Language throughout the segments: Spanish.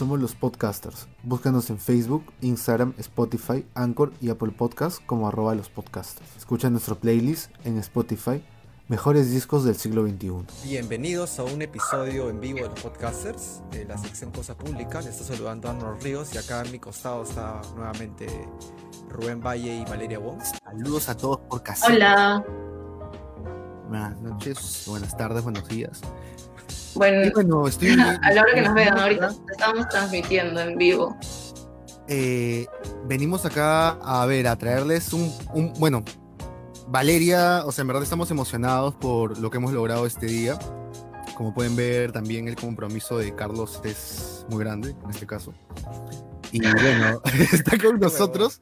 Somos los podcasters. Búscanos en Facebook, Instagram, Spotify, Anchor y Apple Podcasts como arroba los podcasters. Escucha nuestro playlist en Spotify, Mejores Discos del Siglo XXI. Bienvenidos a un episodio en vivo de los podcasters de la sección Cosa Pública. Les está saludando a Arnold Ríos y acá a mi costado está nuevamente Rubén Valle y Valeria Wong. Saludos a todos por casa. Hola. Buenas noches, buenas tardes, buenos días. Bueno, Y bueno, estoy... a la hora que nos vean, ahorita estamos transmitiendo en vivo. Eh, venimos acá a ver, a traerles un, un- bueno, Valeria, o sea, en verdad estamos emocionados por lo que hemos logrado este día. Como pueden ver, también el compromiso de Carlos es muy grande en este caso. Y bueno, está con nosotros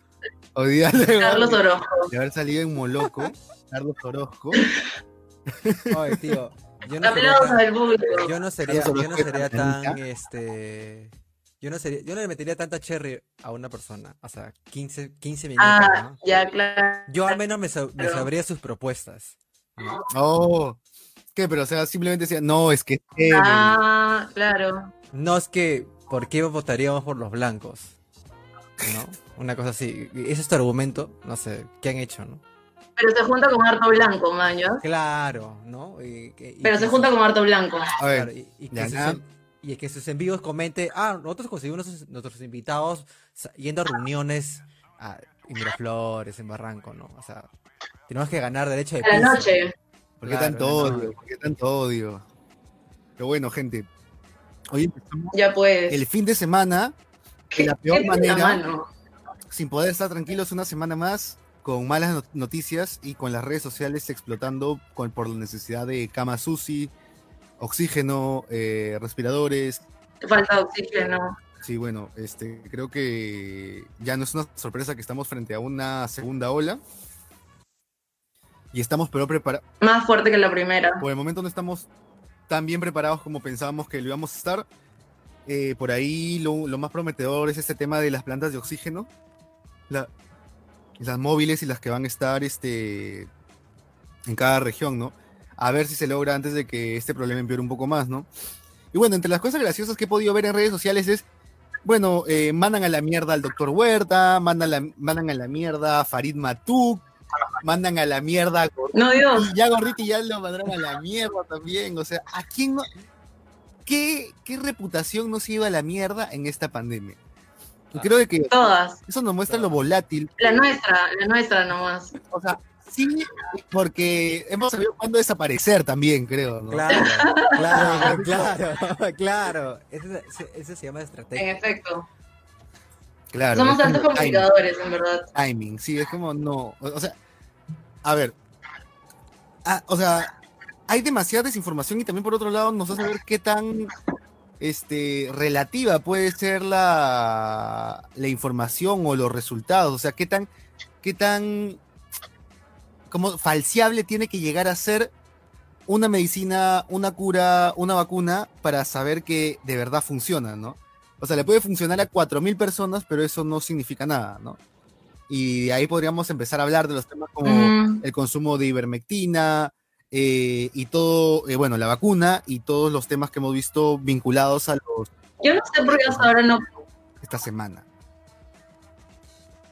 hoy día luego Carlos Orozco. de haber salido en Moloco, Carlos Orozco. Ay, tío, yo no sería Aplausos tan, al público. yo no sería, yo no tan, este, yo no sería, yo no le metería tanta cherry a una persona, o sea, 15, 15 minutos, Ah, ¿no? ya, claro. Yo al menos me, sab- me Claro. sabría sus propuestas. ¿no? Oh, ¿qué? Pero o sea, simplemente decía, no, es que... Ah, claro. No es que, ¿por qué votaríamos por los blancos? ¿No? Una cosa así. Ese es tu argumento, no sé, ¿qué han hecho, no? Pero se junta con harto blanco, maño. Claro, ¿no? Y, que- y Pero se junta con harto blanco. a ver, y, y que sus, y que sus envíos comente, ah, nosotros conseguimos nuestros, nuestros invitados yendo a reuniones a, en Miraflores, en Barranco, ¿no? O sea, tenemos que ganar derecho de A la piso. noche. ¿Por qué Claro, tanto no. odio? ¿Por qué tanto odio? Pero bueno, gente. Hoy empezamos Ya pues. el fin de semana de la ¿Qué peor manera, sin poder estar tranquilos una semana más, con malas no- noticias y con las redes sociales explotando con- por la necesidad de camas UCI, oxígeno, eh, respiradores. Falta de oxígeno. Sí, bueno, este, creo que ya no es una sorpresa que estamos frente a una segunda ola. Y estamos pero preparados. Más fuerte que la primera. Por el momento no estamos tan bien preparados como pensábamos que lo íbamos a estar. Eh, por ahí lo, lo más prometedor es este tema de las plantas de oxígeno. La- las móviles y las que van a estar este, en cada región, ¿no? A ver si se logra antes de que este problema empeore un poco más, ¿no? Y bueno, entre las cosas graciosas que he podido ver en redes sociales es, bueno, eh, mandan a la mierda al doctor Huerta, mandan, la- mandan a la mierda a Farid Matuk, mandan a la mierda a No, Dios. y ya Gorditi ya lo mandaron a la mierda también. O sea, ¿a quién no? ¿Qué, qué reputación nos iba a la mierda en esta pandemia? Y creo de que Todas. eso nos muestra lo volátil. La nuestra, la nuestra nomás. O sea, sí, porque hemos sabido cuándo desaparecer también, creo. ¿no? Claro, claro, claro, claro. Eso, eso se llama En estrategia. efecto. Claro, Somos como comunicadores, en verdad. timing, timing, sí, es como no. O, o sea, a ver. Ah, o sea, hay demasiada desinformación y también por otro lado nos hace ver qué tan este, relativa puede ser la, la información o los resultados. O sea, qué tan, qué tan como falseable tiene que llegar a ser una medicina, una cura, una vacuna para saber que de verdad funciona, ¿no? O sea, le puede funcionar a 4.000 personas, pero eso no significa nada, ¿no? Y de ahí podríamos empezar a hablar de los temas como Mm, el consumo de ivermectina eh, y todo, eh, bueno, la vacuna y todos los temas que hemos visto vinculados a los Yo no sé por qué hasta ahora no esta semana.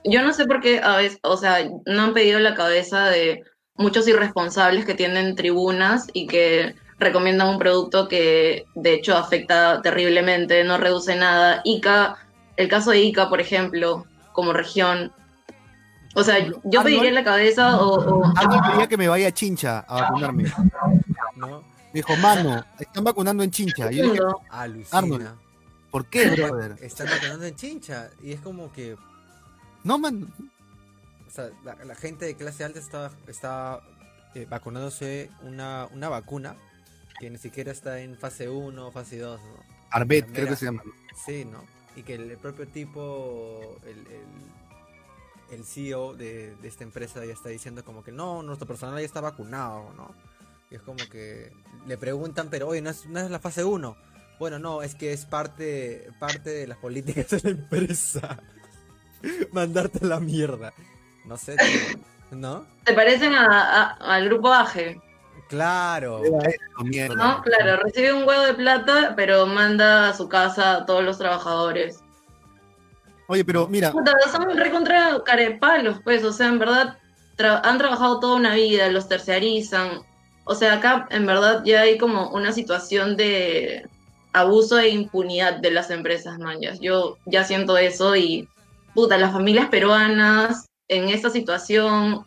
Yo no sé por qué a veces, o sea, no han pedido la cabeza de muchos irresponsables que tienen tribunas y que recomiendan un producto que de hecho afecta terriblemente, no reduce nada. Ica, el caso de Ica, por ejemplo, como región. O sea, yo Arnold- pediría la cabeza o, o- Alguien quería que me vaya a Chincha a vacunarme. ¿No? Me dijo, mano, están vacunando en Chincha. Y yo dije. Alucina. Arnold. ¿por qué, brother? Están vacunando en chincha. Y es como que No, man. O sea, la, la gente de clase alta está, está eh, vacunándose una, una vacuna que ni siquiera está en fase 1 o fase 2, ¿no? Arbet, creo que se llama. Sí, ¿no? Y que el, propio tipo, el, el, el CEO de, de esta empresa ya está diciendo como que no, nuestro personal ya está vacunado, ¿no? Y es como que le preguntan, pero oye, ¿no es, no es la fase 1? Bueno, no, es que es parte, parte de las políticas de la empresa. Mandarte a la mierda. No sé, tío, ¿no? ¿Te parecen a- a- al grupo AGE? Claro. Claro, recibe un huevo de plata, pero manda a su casa a todos los trabajadores. Oye, pero mira, Puta, son recontra carepalos, pues, o sea, en verdad tra- han trabajado toda una vida, los terciarizan. O sea, acá en verdad ya hay como una situación de abuso e impunidad de las empresas mayas. Yo ya siento eso y, puta, las familias peruanas en esta situación,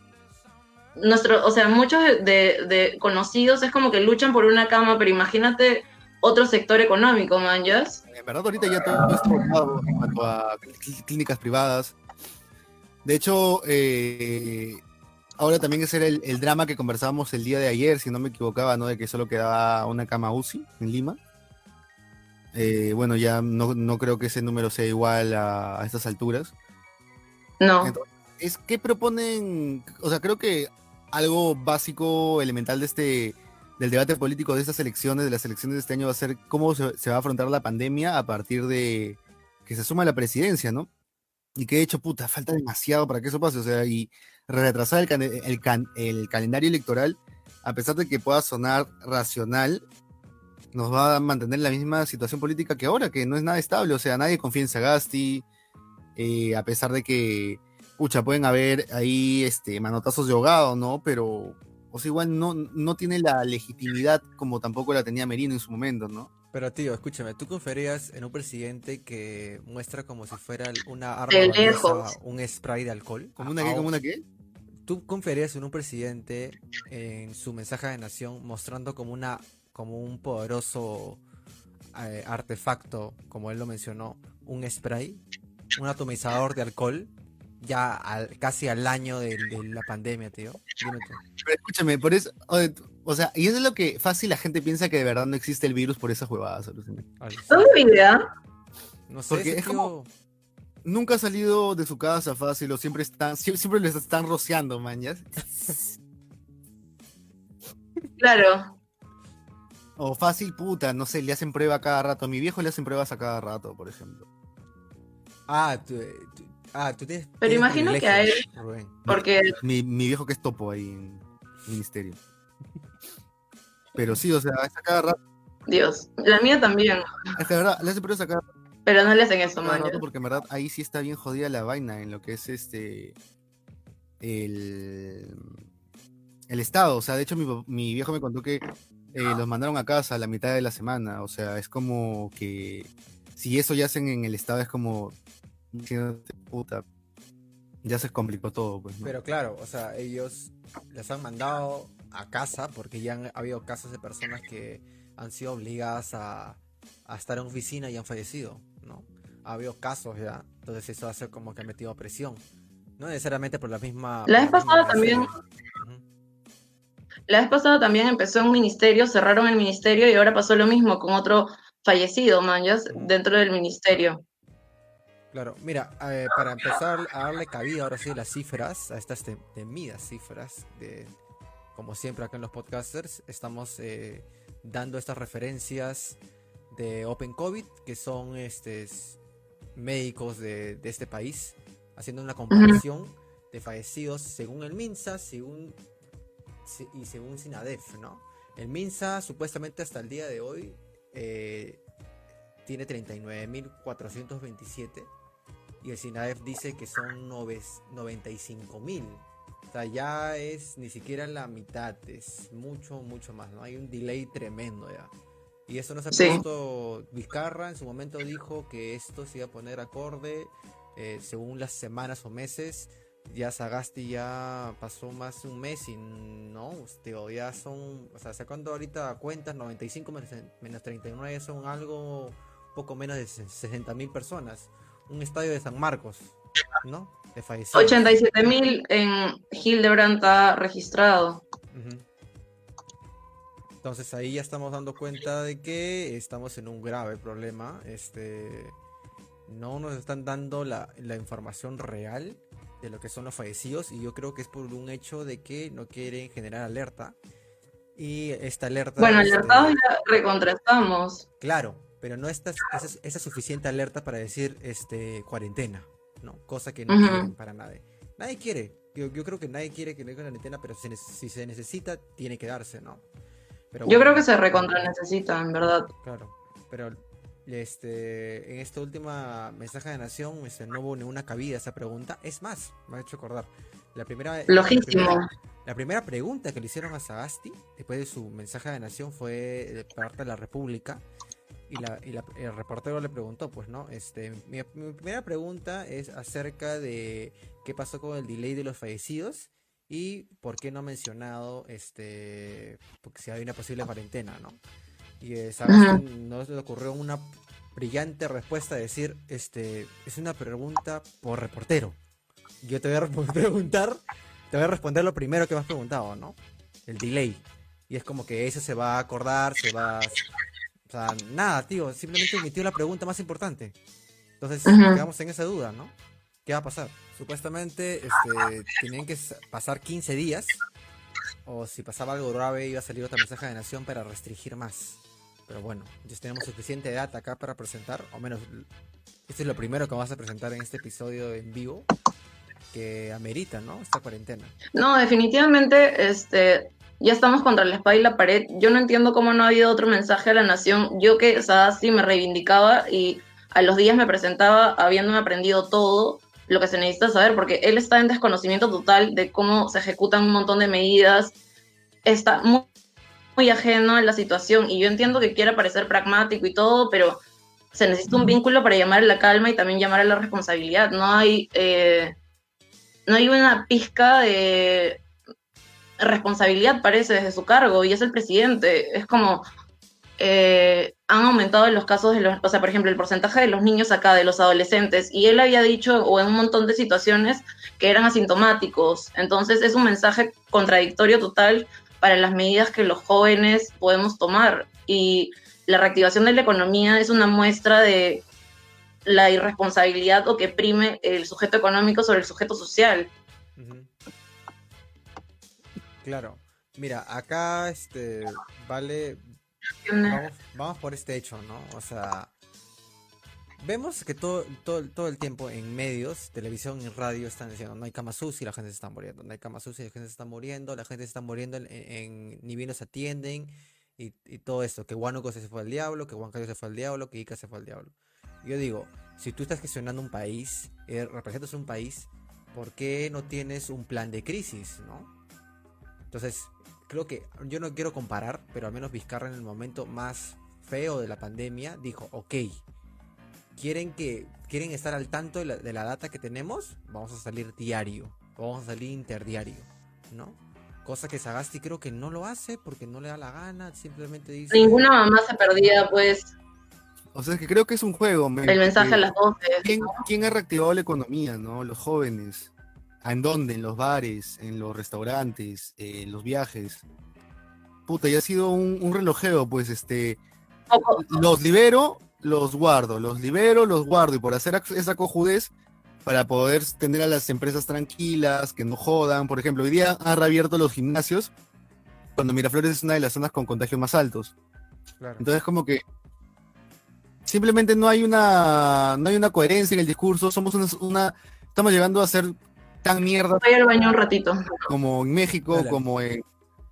nuestro, o sea, muchos de conocidos es como que luchan por una cama, pero imagínate otro sector económico, manjas. en verdad ahorita ya todo está regulado en cuanto a cl- clínicas privadas. De hecho, eh, ahora también ese era el, el drama que conversábamos el día de ayer, si no me equivocaba, ¿no? De que solo quedaba una cama UCI en Lima. Eh, bueno, ya no, no creo que ese número sea igual a, a estas alturas. No. Entonces, es que proponen, o sea, creo que algo básico, elemental de este del debate político de estas elecciones, de las elecciones de este año, va a ser cómo se, va a afrontar la pandemia a partir de que se suma la presidencia, ¿no? Y que de hecho, puta, falta demasiado para que eso pase, o sea, y retrasar el, calendario electoral, a pesar de que pueda sonar racional, nos va a mantener en la misma situación política que ahora, que no es nada estable, o sea, nadie confía en Sagasti, eh, a pesar de que, pucha, pueden haber ahí este, manotazos de ahogado, ¿no? Pero, o sea, igual no, no tiene la legitimidad como tampoco la tenía Merino en su momento, ¿no? Pero tío, escúchame, ¿tú confiarías en un presidente que muestra como si fuera una arma De lejos. un spray de alcohol? ¿Como una qué? ¿Como una qué? ¿Tú confiarías en un presidente en su mensaje de nación mostrando como una como un poderoso eh, artefacto, como él lo mencionó, un spray, un atomizador de alcohol, ya al- casi al año de, de la pandemia, tío? Dime tú. Pero escúchame, por eso, o sea, y eso es lo que fácil la gente piensa que de verdad no existe el virus por esas huevadas, ¿Dónde vivirá? No sé, Porque es tío- como- Nunca ha salido de su casa fácil o siempre están, sie- siempre les están rociando, ¿ya? Claro. O fácil, puta, no sé, le hacen prueba cada rato. A mi viejo le hacen pruebas a cada rato, por ejemplo. Ah, tú, tú- ah, tú tienes. Pero tienes imagino que a él- Rubén. Porque Mi, mi viejo que es topo ahí en el ministerio. Pero sí, o sea, es a cada rato. Dios, la mía también, Es que verdad, le hacen pruebas a cada, pero no le hacen eso, man. porque en verdad ahí sí está bien jodida la vaina en lo que es este. El. El estado. O sea, de hecho, mi, mi viejo me contó que eh, los mandaron a casa a la mitad de la semana. O sea, es como que. Si eso ya hacen en el estado, es como. Puta. Ya se complicó todo, pues. ¿no? Pero claro, o sea, ellos les han mandado a casa porque ya han habido casos de personas que han sido obligadas a, a estar en oficina y han fallecido, ¿no? Ha habido casos ya, entonces eso hace como que ha metido presión. No necesariamente por la misma... La vez pasada también-. La vez pasada también empezó en un ministerio, cerraron el ministerio y ahora pasó lo mismo con otro fallecido, man, ya, dentro del ministerio. Claro, mira, eh, para empezar a darle cabida ahora sí a las cifras, a estas tem- temidas cifras, de, como siempre acá en los podcasters, estamos eh, dando estas referencias de Open COVID, que son este, s- médicos de, este país, haciendo una comparación de fallecidos según el MINSA según, y según SINADEF, ¿no? El MINSA supuestamente hasta el día de hoy eh, tiene 39.427 y el SINADEF dice que son 95.000. O sea, ya es ni siquiera la mitad, es mucho, mucho más, ¿no? Hay un delay tremendo ya. Y eso no se ha Sí. puesto Vizcarra, en su momento dijo que esto se iba a poner acorde eh, según las semanas o meses. Ya Sagasti ya pasó más de un mes y no, tío, ya son, o sea, sacando ahorita cuentas, 95 menos, menos 39 son algo poco menos de 60 mil personas. Un estadio de San Marcos, ¿no? De fallecidos. 87 mil en Hildebrand está registrado. Entonces ahí ya estamos dando cuenta de que estamos en un grave problema. Este no nos están dando la, la información real de lo que son los fallecidos y yo creo que es por un hecho de que no quieren generar alerta. Y esta alerta... Bueno, este, alertados ya recontrastamos. Claro, pero no esta, esa, esa suficiente alerta para decir este cuarentena, ¿no? Cosa que no quieren para nadie. Nadie quiere. yo, yo creo que nadie quiere que le den cuarentena, pero si, si se necesita, tiene que darse, ¿no? Pero yo creo que se recontra necesita, en verdad. Claro, pero este, en esta última mensaje de Nación este, no hubo ninguna cabida esa pregunta. Es más, me ha hecho acordar. La primera, Logísimo. La primera, pregunta que le hicieron a Sagasti después de su mensaje de Nación fue de parte de la República. Y, la, y el reportero le preguntó, pues, ¿no? Este, mi, primera pregunta es acerca de qué pasó con el delay de los fallecidos y por qué no ha mencionado este porque si hay una posible cuarentena, ¿no? Y eh, no le ocurrió una brillante respuesta de decir, este, es una pregunta por reportero. Yo te voy a preguntar, te voy a responder lo primero que me has preguntado, ¿no? El delay. Y es como que eso se va a acordar, se va o sea, nada, tío, simplemente emitió la pregunta más importante. Entonces, quedamos en esa duda, ¿no? ¿Qué va a pasar? Supuestamente, este, tenían que pasar 15 días, o si pasaba algo grave, iba a salir otra mensaje de nación para restringir más. Pero bueno, ya tenemos suficiente data acá para presentar, o menos, esto es lo primero que vamos a presentar en este episodio en vivo, que amerita, ¿no? Esta cuarentena. No, definitivamente, este, ya estamos contra la espada y la pared. Yo no entiendo cómo no ha habido otro mensaje a la nación. Yo que Sadasti me reivindicaba y a los días me presentaba habiéndome aprendido todo lo que se necesita saber, porque él está en desconocimiento total de cómo se ejecutan un montón de medidas, está muy, muy ajeno a la situación y yo entiendo que quiere parecer pragmático y todo, pero se necesita un vínculo para llamar a la calma y también llamar a la responsabilidad. No hay, eh, no hay una pizca de responsabilidad, parece, desde su cargo, y es el presidente. Es como, eh, han aumentado los casos de los, o sea, por ejemplo, el porcentaje de los niños acá, de los adolescentes, y él había dicho, o en un montón de situaciones, que eran asintomáticos. Entonces es un mensaje contradictorio total para las medidas que los jóvenes podemos tomar. Y la reactivación de la economía es una muestra de la irresponsabilidad o que prime el sujeto económico sobre el sujeto social. Claro. Mira, acá este vale vamos, por este hecho, ¿no? O sea, vemos que todo, todo, todo el tiempo en medios, televisión y radio están diciendo no hay cama y la gente se está muriendo, no hay cama y la gente se está muriendo, la gente se está muriendo en, ni bien los atienden y, todo esto, que Huánuco se fue al diablo, que Huancayo se fue al diablo, que Ica se fue al diablo. Yo digo, si tú estás gestionando un país, eh, representas un país, ¿por qué no tienes un plan de crisis, no? Entonces, creo que yo no quiero comparar, pero al menos Vizcarra en el momento más feo de la pandemia dijo, ok, quieren que quieren estar al tanto de la, data que tenemos, vamos a salir diario, vamos a salir interdiario, ¿no? Cosa que Sagasti creo que no lo hace porque no le da la gana, simplemente dice... Ninguna mamá se perdía, pues... O sea, es que creo que es un juego. el mensaje a las 12. ¿quién, ¿Quién ha reactivado la economía, no? Los jóvenes. ¿En dónde? En los bares, en los restaurantes, en los viajes. Puta, ya ha sido un, relojeo, pues este. Los libero, los guardo, los libero, los guardo. Y por hacer esa cojudez, para poder tener a las empresas tranquilas, que no jodan. Por ejemplo, hoy día han reabierto los gimnasios, cuando Miraflores es una de las zonas con contagios más altos. Entonces, como que simplemente no hay una no hay una coherencia en el discurso. Somos una estamos llegando a ser tan mierda. Voy al baño un ratito. Como en México, como en,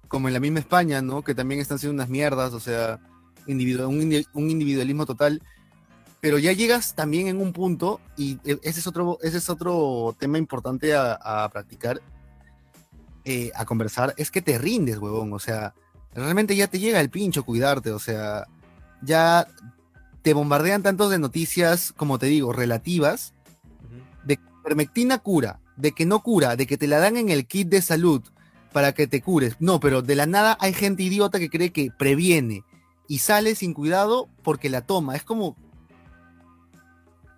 como en la misma España, ¿no? Que también están siendo unas mierdas, o sea, un, individualismo total. Pero ya llegas también en un punto, y e, ese es otro, ese es otro tema importante a, practicar, eh, a conversar, es que te rindes, huevón. O sea, realmente ya te llega el pincho cuidarte, o sea, ya te bombardean tantos de noticias, como te digo, relativas, de permectina cura, de que no cura, de que te la dan en el kit de salud para que te cures. No, pero de la nada hay gente idiota que cree que previene y sale sin cuidado porque la toma. Es como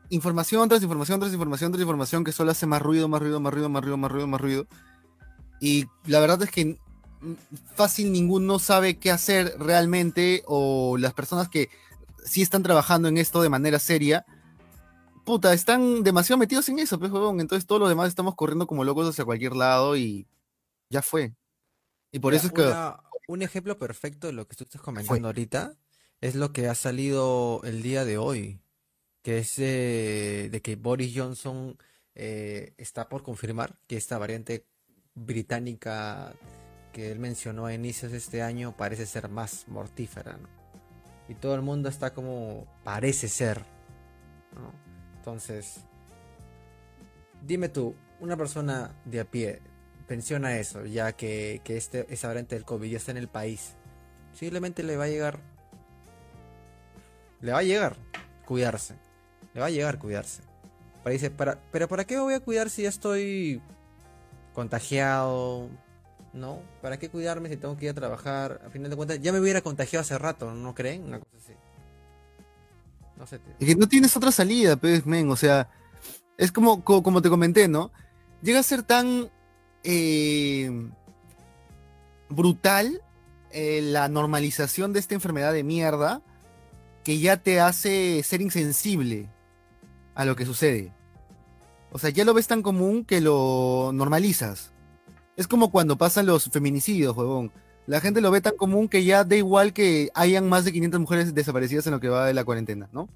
información tras información tras información tras información que solo hace más ruido, más ruido, más ruido, más ruido, más ruido, más ruido. Y la verdad es que fácil ninguno sabe qué hacer realmente o las personas que sí están trabajando en esto de manera seria puta, están demasiado metidos en eso, pues, Entonces todos los demás estamos corriendo como locos hacia cualquier lado y ya fue. Y por eso es que... un ejemplo perfecto de lo que tú estás comentando ahorita es lo que ha salido el día de hoy, que es de que Boris Johnson eh, está por confirmar que esta variante británica que él mencionó a inicios de este año parece ser más mortífera, ¿no? Y todo el mundo está como parece ser, ¿no? Entonces, dime tú, una persona de a pie pensiona eso, ya que, que este, esa variante del COVID ya está en el país, simplemente le va a llegar, le va a llegar cuidarse, le va a llegar cuidarse. Para dice, para, pero ¿para qué me voy a cuidar si ya estoy contagiado? ¿No? ¿Para qué cuidarme si tengo que ir a trabajar? A final de cuentas, ya me hubiera contagiado hace rato, ¿no creen? Una cosa así. No. Es que no tienes otra salida, pues, men. O sea, es como, como, como te comenté, ¿no? Llega a ser tan eh, brutal eh, la normalización de esta enfermedad de mierda que ya te hace ser insensible a lo que sucede. O sea, ya lo ves tan común que lo normalizas. Es como cuando pasan los feminicidios, huevón. La gente lo ve tan común que ya da igual que hayan más de 500 mujeres desaparecidas en lo que va de la cuarentena, ¿no?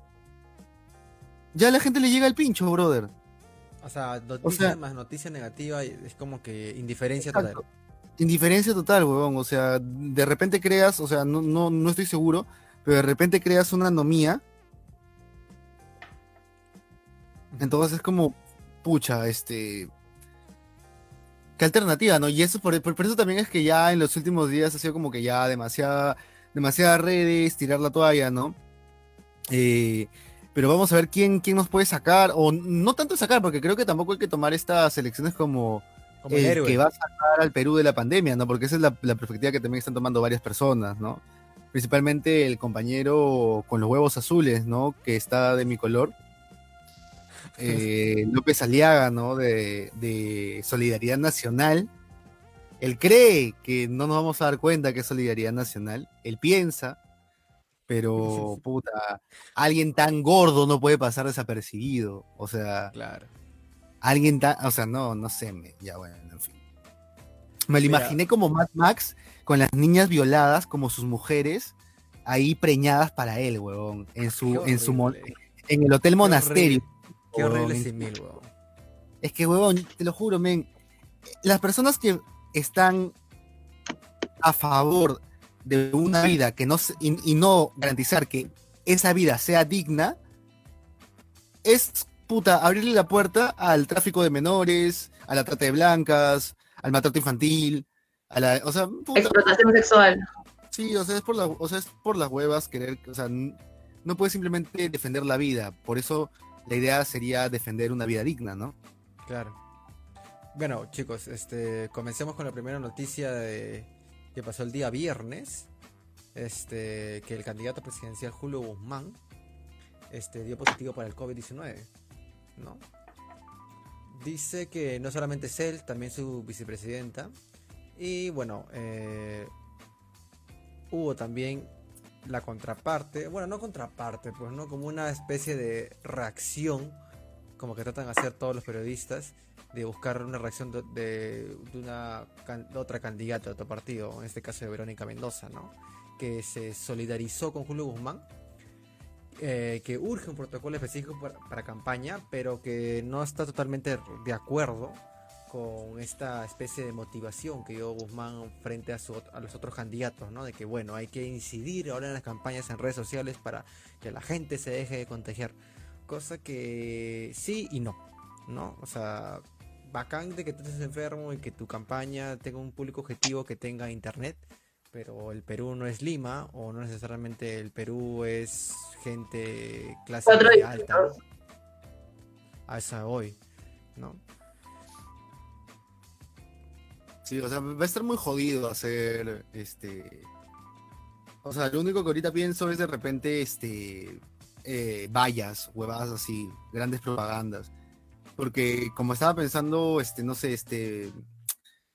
Ya a la gente le llega el pincho, brother. O sea, noticia más noticia negativa es como que indiferencia total. Indiferencia total, huevón. O sea, de repente creas, o sea, no, no, no estoy seguro, pero de repente creas una anomía. Entonces es como, pucha, este. ¿Qué alternativa, no? Y eso por, por, eso también es que ya en los últimos días ha sido como que ya demasiada, demasiadas redes, tirar la toalla, ¿no? Eh, pero vamos a ver quién, quién nos puede sacar, o no tanto sacar, porque creo que tampoco hay que tomar estas elecciones como, el, que va a sacar al Perú de la pandemia, ¿no? Porque esa es la, perspectiva que también están tomando varias personas, ¿no? Principalmente el compañero con los huevos azules, ¿no? Que está de mi color. Eh, López Aliaga, ¿no? De, de Solidaridad Nacional. Él cree que no nos vamos a dar cuenta que es Solidaridad Nacional. Él piensa pero puta, alguien tan gordo no puede pasar desapercibido. O sea, claro. Alguien tan, o sea, no, no sé, me, ya bueno, en fin. Me lo imaginé como Mad Max con las niñas violadas como sus mujeres ahí preñadas para él, huevón, en su en su en el hotel monasterio. Qué horrible sin huevón. Es que, huevón, te lo juro, men, las personas que están a favor de una vida que no y, no garantizar que esa vida sea digna es puta abrirle la puerta al tráfico de menores, a la trata de blancas, al maltrato infantil, a la, o sea, explotación sexual. Sí, o sea, es por la, o sea, es por las huevas querer, o sea, no puedes simplemente defender la vida, por eso la idea sería defender una vida digna, ¿no? Claro. Bueno, chicos, este, comencemos con la primera noticia de, que pasó el día viernes, este, que el candidato presidencial Julio Guzmán este, dio positivo para el COVID-19, ¿no? Dice que no solamente es él, también su vicepresidenta. Y bueno, eh, hubo también la contraparte, bueno, no contraparte, pues no como una especie de reacción, como que tratan de hacer todos los periodistas, de buscar una reacción de, una otra candidata de otro partido, en este caso de Verónica Mendoza, ¿no? Que se solidarizó con Julio Guzmán, eh, que urge un protocolo específico para, campaña, pero que no está totalmente de acuerdo con esta especie de motivación que dio Guzmán frente a, a los otros candidatos, ¿no? De que, bueno, hay que incidir ahora en las campañas en redes sociales para que la gente se deje de contagiar. Cosa que sí y no, ¿no? O sea, bacán de que tú estés enfermo y que tu campaña tenga un público objetivo que tenga internet, pero el Perú no es Lima o no necesariamente el Perú es gente clase alta. A esa hoy, ¿no? Sí, o sea, va a estar muy jodido hacer este. O sea, lo único que ahorita pienso es de repente este eh, vallas, huevadas así, grandes propagandas porque como estaba pensando, este, no sé, este,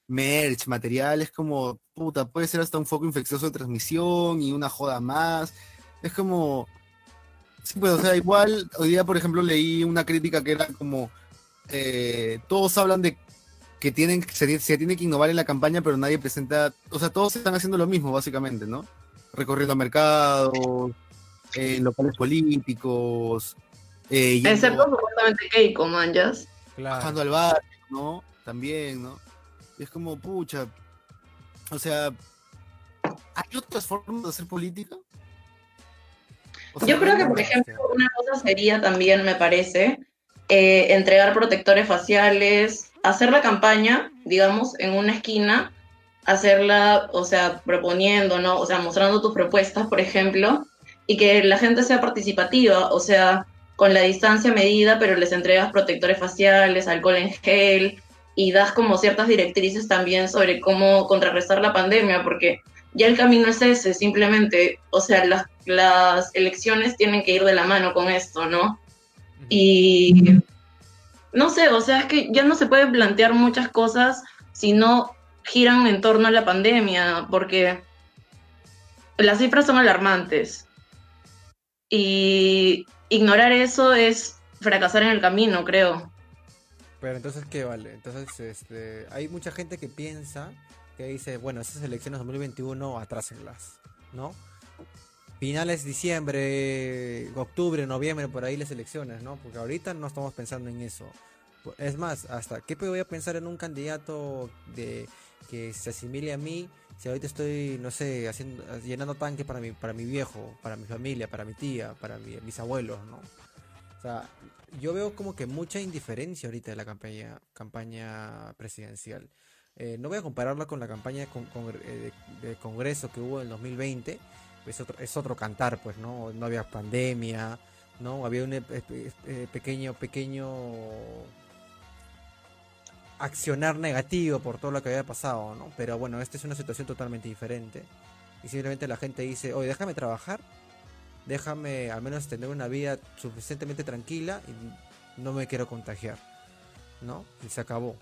merch, materiales como, puta, puede ser hasta un foco infeccioso de transmisión y una joda más. Es como, sí, pues, o sea, igual, hoy día, por ejemplo, leí una crítica que era como, eh, todos hablan de que tienen, se, se tiene que innovar en la campaña, pero nadie presenta, o sea, todos están haciendo lo mismo, básicamente, ¿no? Recorriendo mercados, eh, locales políticos, eh, Excepto supuestamente Keiko, manjas. Bajando al bar, ¿no? También, ¿no? Y es como, pucha. O sea, ¿hay otras formas de hacer política? O sea, Yo creo que, por ejemplo, una cosa sería también, me parece, eh, entregar protectores faciales, hacer la campaña, digamos, en una esquina, hacerla, o sea, proponiendo, ¿no? O sea, mostrando tus propuestas, por ejemplo, y que la gente sea participativa, o sea, con la distancia medida, pero les entregas protectores faciales, alcohol en gel, y das como ciertas directrices también sobre cómo contrarrestar la pandemia, porque ya el camino es ese, simplemente, o sea, las, las elecciones tienen que ir de la mano con esto, ¿no? Y no sé, o sea, es que ya no se puede plantear muchas cosas si no giran en torno a la pandemia, porque las cifras son alarmantes. Y ignorar eso es fracasar en el camino, creo. Pero entonces, ¿qué vale? Entonces, este, hay mucha gente que piensa, que dice, bueno, esas elecciones 2021, atrásenlas, ¿no? Finales diciembre, octubre, noviembre, por ahí las elecciones, ¿no? Porque ahorita no estamos pensando en eso. Es más, hasta, ¿qué voy a pensar en un candidato de que se asimile a mí si ahorita estoy, no sé, haciendo, llenando tanques para mi, para mi viejo, para mi familia, para mi tía, para mis abuelos, ¿no? O sea, yo veo como que mucha indiferencia ahorita de la campaña, campaña presidencial. Eh, no voy a compararla con la campaña eh, de, Congreso que hubo en 2020. Es otro, es otro cantar, pues, ¿no? No había pandemia, ¿no? Había un eh, pequeño, pequeño accionar negativo por todo lo que había pasado, ¿no? Pero bueno, esta es una situación totalmente diferente. Y simplemente la gente dice, oye, déjame trabajar déjame al menos tener una vida suficientemente tranquila y no me quiero contagiar, ¿no? Y se acabó.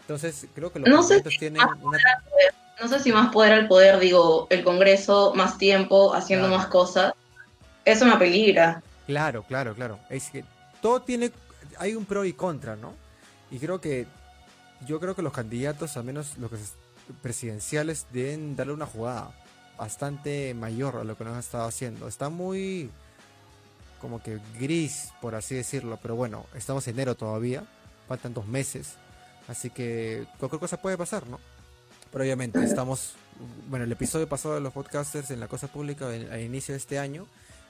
Entonces, creo que los no tienen una... No sé si más poder al poder, digo, el Congreso, más tiempo, haciendo más cosas, eso me peligra. Claro, claro, claro. Es que todo tiene, hay un pro y contra, ¿no? Y creo que, yo creo que los candidatos, al menos los presidenciales, deben darle una jugada bastante mayor a lo que nos ha estado haciendo. Está muy como que gris, por así decirlo, pero bueno, estamos en enero todavía, faltan dos meses, así que cualquier cosa puede pasar, ¿no? Pero obviamente estamos, bueno, el episodio pasado de los podcasters en la cosa pública al inicio de este año,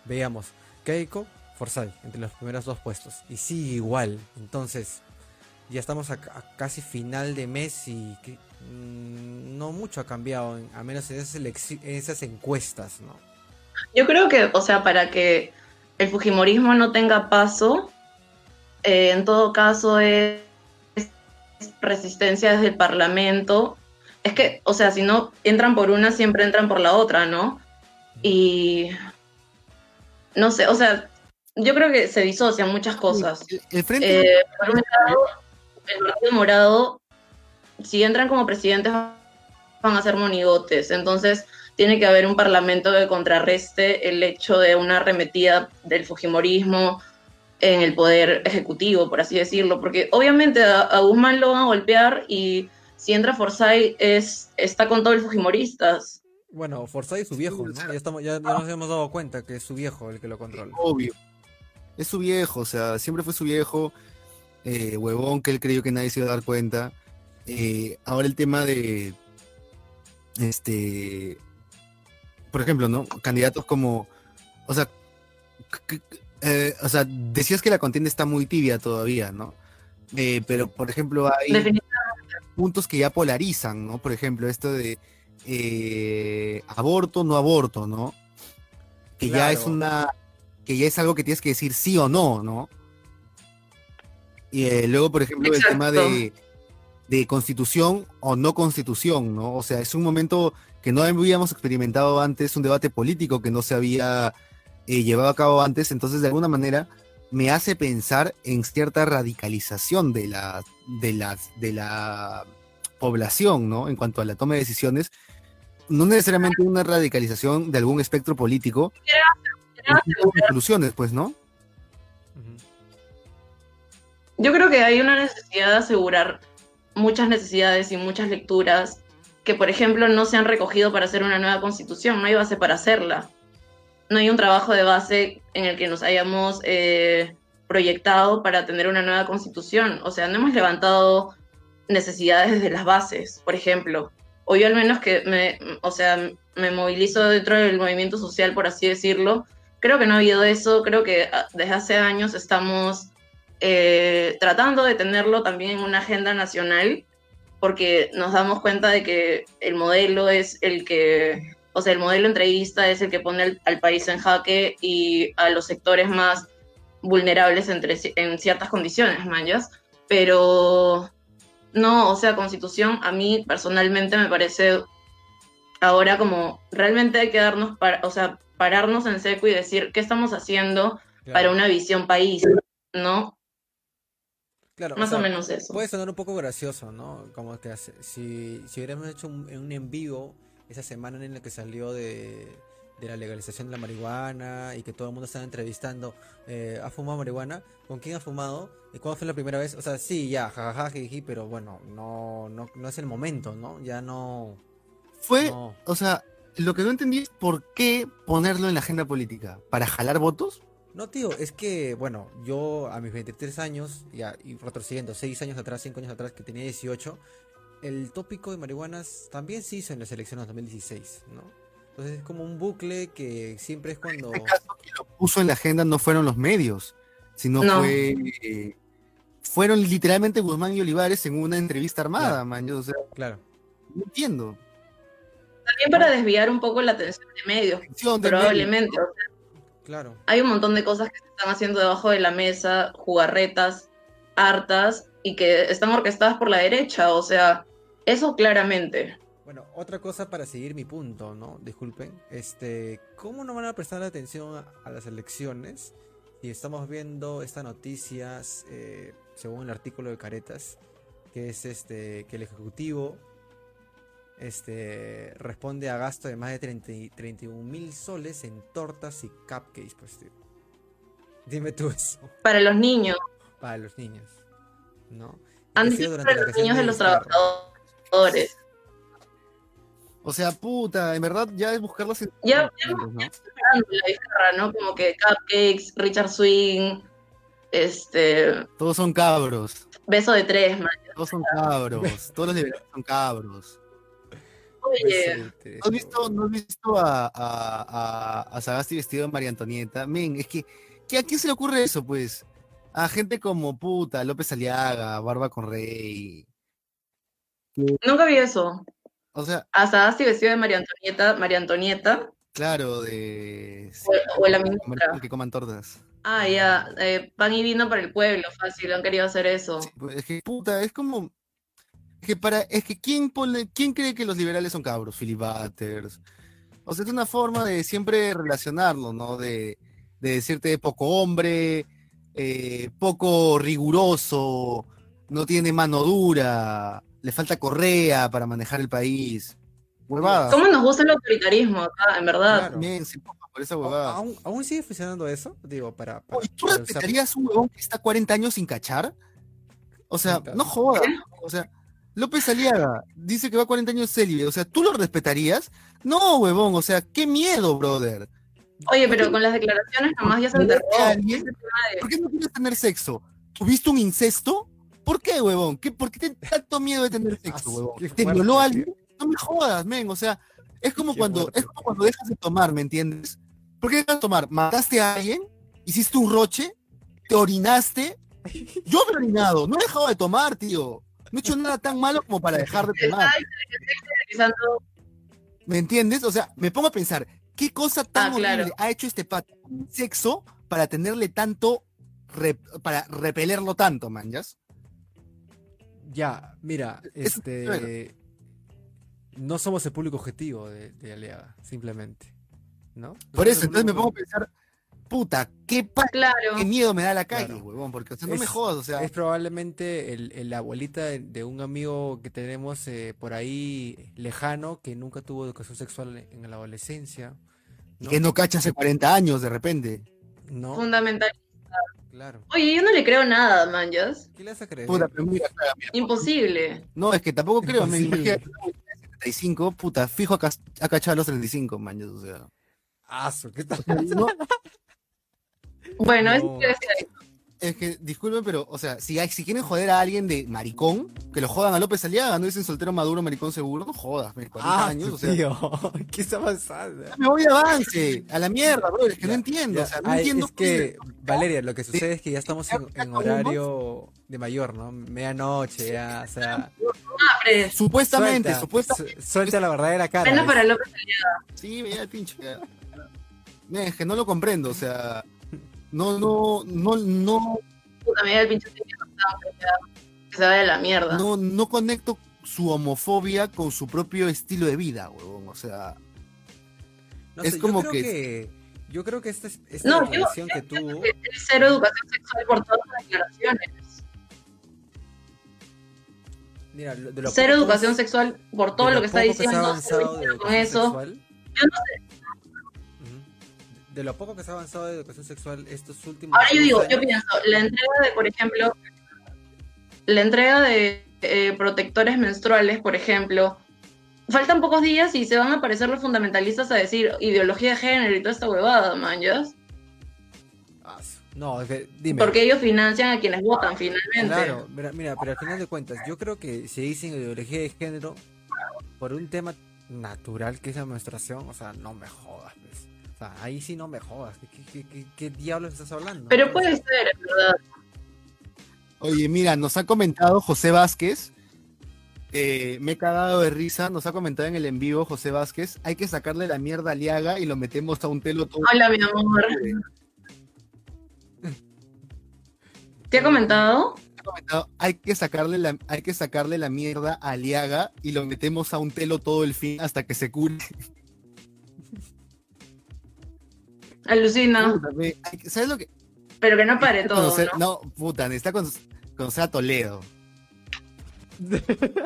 veíamos Keiko, Forsay, entre los primeros dos puestos, y sigue igual, entonces ya estamos a, casi final de mes y mm, no mucho ha cambiado, a menos en esas, encuestas, ¿no? Yo creo que, o sea, para que el Fujimorismo no tenga paso, eh, en todo caso es resistencia desde el Parlamento. Es que, o sea, si no entran por una, siempre entran por la otra, ¿no? Y no sé, o sea, yo creo que se disocian muchas cosas. El, frente eh, el Partido Morado, si entran como presidentes, van a ser monigotes. Entonces, tiene que haber un parlamento que contrarreste el hecho de una arremetida del Fujimorismo en el poder ejecutivo, por así decirlo, porque obviamente a, Guzmán lo van a golpear y si entra Forsyth es, está con todo el Fujimoristas. Bueno, Forsyth es su viejo, ¿no? Ya, estamos, ya, nos hemos dado cuenta que es su viejo el que lo controla. Obvio. Es su viejo, o sea, siempre fue su viejo eh, huevón que él creyó que nadie se iba a dar cuenta. Eh, ahora el tema de, este, por ejemplo, ¿no? Candidatos como, o sea, eh, o sea, decías que la contienda está muy tibia todavía, ¿no? pero, por ejemplo, hay puntos que ya polarizan, ¿no? Por ejemplo, esto de aborto, no aborto, ¿no? Que ya es una, que ya es algo que tienes que decir sí o no, ¿no? Y eh, luego, por ejemplo, el tema de, constitución o no constitución, ¿no? O sea, es un momento que no habíamos experimentado antes, un debate político que no se había eh, llevado a cabo antes, entonces de alguna manera me hace pensar en cierta radicalización de la, de las, de la población, ¿no? En cuanto a la toma de decisiones, no necesariamente una radicalización de algún espectro político, soluciones, pues, ¿no? Yo creo que hay una necesidad de asegurar muchas necesidades y muchas lecturas que, por ejemplo, no se han recogido para hacer una nueva constitución, no hay base para hacerla. No hay un trabajo de base en el que nos hayamos eh, proyectado para tener una nueva constitución. O sea, no hemos levantado necesidades de las bases, por ejemplo. O yo al menos que me, o sea, me movilizo dentro del movimiento social, por así decirlo. Creo que no ha habido eso, creo que ah, desde hace años estamos eh, tratando de tenerlo también en una agenda nacional, porque nos damos cuenta de que el modelo es el que, o sea, el modelo entrevista es el que pone al, país en jaque y a los sectores más vulnerables entre, en ciertas condiciones, manjas. Pero no, o sea, constitución a mí personalmente me parece ahora como realmente hay que darnos, para, o sea, pararnos en seco y decir qué estamos haciendo para una visión país, ¿no? Claro, más o, menos eso. Puede sonar un poco gracioso, ¿no? Como que si, si hubiéramos hecho un, un en vivo esa semana en la que salió de, de la legalización de la marihuana y que todo el mundo estaba entrevistando, eh, ¿ha fumado marihuana? ¿Con quién ha fumado? ¿Y cuándo fue la primera vez? O sea, sí, ya, jajaja, pero bueno, no, no, no es el momento, ¿no? Ya no... Fue, o sea, lo que no entendí es por qué ponerlo en la agenda política. ¿Para jalar votos? No, tío, es que, bueno, yo a mis 23 años, ya, y retrocediendo 6 años atrás, 5 años atrás, que tenía 18, el tópico de marihuanas también se hizo en las elecciones de 2016, ¿no? Entonces es como un bucle que siempre es cuando... En este caso, que lo puso en la agenda no fueron los medios, sino fue... Eh, fueron literalmente Guzmán y Olivares en una entrevista armada, man. Yo, o sea, claro. No entiendo. También para desviar un poco la atención de medios, probablemente. Claro. Hay un montón de cosas que se están haciendo debajo de la mesa, jugarretas, hartas, y que están orquestadas por la derecha, o sea, eso claramente. Bueno, otra cosa para seguir mi punto, ¿no? Disculpen. Este, ¿cómo no van a prestar atención a, las elecciones si estamos viendo estas noticias, eh, según el artículo de Caretas, que es este, que el Ejecutivo este, responde a gasto de más de 31 mil soles en tortas y cupcakes, pues, Dime tú eso. Para los niños. Para los niños, ¿no? Han sido para los niños de los trabajadores. O sea, puta, en verdad ya es buscarlos en... Ya, ya, ¿no? la guitarra, ¿no? Como que cupcakes, Richard Swing, este... Todos son cabros. Beso de tres, man. Todos son cabros. Todos los liberales son cabros. Oye. ¿No has visto, ¿no has visto a, a, a, Sagasti vestido de María Antonieta? Men, es que, ¿a quién se le ocurre eso, pues? A gente como puta, López Aliaga, Barba con Rey. Nunca vi eso. O sea. A Sagasti vestido de María Antonieta, María Antonieta. Claro, de. o, la ministra. Que coman tortas. Ah, ya. Eh, pan y vino para el pueblo, fácil, han querido hacer eso. Pues, es que, puta, es como que para, es que ¿quién, pone, ¿quién cree que los liberales son cabros? Philip Butters. O sea, es una forma de siempre relacionarlo, ¿no? De, decirte poco hombre, eh, poco riguroso, no tiene mano dura, le falta correa para manejar el país. Huevada. ¿Cómo nos gusta el autoritarismo acá, en verdad? Bien, sí, por esa huevada. ¿Aún, sigue funcionando eso? Digo, para. ¿Tú respetarías un huevón que está 40 años sin cachar? O sea, no jodas. O sea, López Aliaga dice que va 40 años célibe. O sea, ¿tú lo respetarías? No, huevón. O sea, qué miedo, brother. Oye, pero con las declaraciones nomás ya se enterró. ¿Por qué no quieres tener sexo? ¿Tuviste un incesto? ¿Por qué, huevón? ¿Qué, ¿Por qué tienes tanto miedo de tener sexo, huevón? ¿Te violó alguien? No me jodas, men. O sea, es como, cuando, es como cuando dejas de tomar, ¿me entiendes? ¿Por qué dejas de tomar? ¿Mataste a alguien? ¿Hiciste un roche? ¿Te orinaste? Yo me he orinado. No he dejado de tomar, tío no he hecho nada tan malo como para dejar de tomar. ¿Me entiendes? O sea, me pongo a pensar, ¿qué cosa tan ah, horrible ha hecho este pato sexo para tenerle tanto, para repelerlo tanto, manjas? Ya, mira, este... No somos el público objetivo de, de simplemente. ¿No? Por eso, entonces me pongo a pensar, puta, qué, qué miedo me da la calle, huevón, porque no me jodas, o sea. Es probablemente el, la abuelita de, un amigo que tenemos eh, por ahí lejano que nunca tuvo educación sexual en la adolescencia. Y que no cacha hace 40 años de repente. No. Fundamental. Claro. Oye, yo no le creo nada, manjas. ¿Qué le vas a creer? Puta, pero Imposible. No, es que tampoco creo, me imagino 75, puta, fijo a, a cachar los 35, manjas, o sea. Ah, ¿qué tal? Bueno, es que es que, disculpen, pero, o sea, si, hay, si quieren joder a alguien de maricón, que lo jodan a López Aliaga, ¿no dicen soltero maduro, maricón seguro? No jodas, me 40 Ah, años, o sea. tío, ¿qué está pasando? Me voy de avance, a la mierda, bro, es que no entiendo, Ya, o sea, no entiendo. es que, Valeria, lo que sucede es que ya estamos en, horario de mayor, ¿no? Medianoche, ya, o sea. Supuestamente, suelta, supuestamente. su- suelta la verdadera cara. ¿ves? para López Sí, veía el pinche. Es que no lo comprendo, o sea, no, no, no, no, da el pinche que se vaya a la mierda. no, no conecto su homofobia con su propio estilo de vida, huevón, o sea, No es sé, como yo creo que- Yo creo que esta, es- esta No, yo- declaración que tuvo. Es cero educación sexual por todas las declaraciones. Mira, de lo Cero poco que educación es- sexual por todo de lo que está poco se ha diciendo. de con eso. sexual, Yo no Ujú. De lo poco que se ha avanzado de educación sexual estos últimos Ahora yo digo, años, yo pienso, la entrega de, por ejemplo, la entrega de eh, protectores menstruales, por ejemplo, faltan pocos días y se van a aparecer los fundamentalistas a decir ideología de género y toda esta huevada, man, ¿ya? Su- No, es que, dime. Porque ellos financian a quienes votan finalmente. Claro, mira, mira, pero al final de cuentas, yo creo que si dicen ideología de género por un tema natural que es la menstruación, o sea, no me jodas, pues. Sea, ahí sí no me jodas. ¿Qué, qué, qué- qué diablos estás hablando? Pero puede ser, verdad. Oye, mira, nos ha comentado José Vázquez. eh, me he cagado de risa. Nos ha comentado en el en vivo José Vázquez. Hay que sacarle la mierda a Liaga y lo metemos a un telo todo. Hola, mi amor. ¿Te ha comentado? Ha comentado, hay que sacarle la, hay que sacarle la mierda a Liaga y lo metemos a un telo todo el fin hasta que se cure. Alucina. Puta, ¿Sabes lo que? Pero que no pare todo, conocer- ¿no? no, puta, necesita con- conocer a Toledo.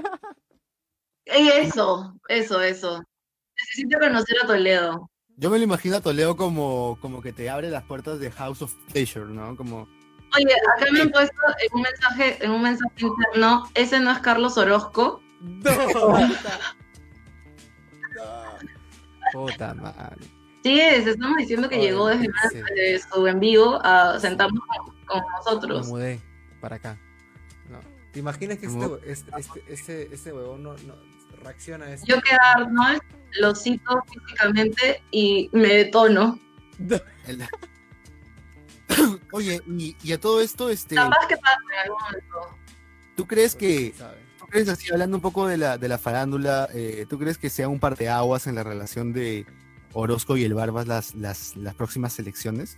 Eso, eso, eso. Necesito conocer a Toledo. Yo me lo imagino a Toledo como, como que te abre las puertas de House of Pleasure, ¿no? Como, Oye, acá me han puesto en un mensaje, en un mensaje interno, ese no es Carlos Orozco. No. No. Puta madre. Sí es, estamos diciendo que Oye, llegó desde, sí. su en vivo a sentarnos con, nosotros. mudé para acá. No. ¿Te imaginas que este, este, este, este, este huevón no, no reacciona a esto? Yo que a Arnold lo cito físicamente y me detono. el- Oye, y, y a todo esto, este, Capaz que pasa en algún momento. ¿tú crees que, ¿Sabe? tú crees así, hablando un poco de la, de la farándula, eh, ¿tú crees que sea un parteaguas en la relación de Orozco y el Barbas las, las, las próximas elecciones?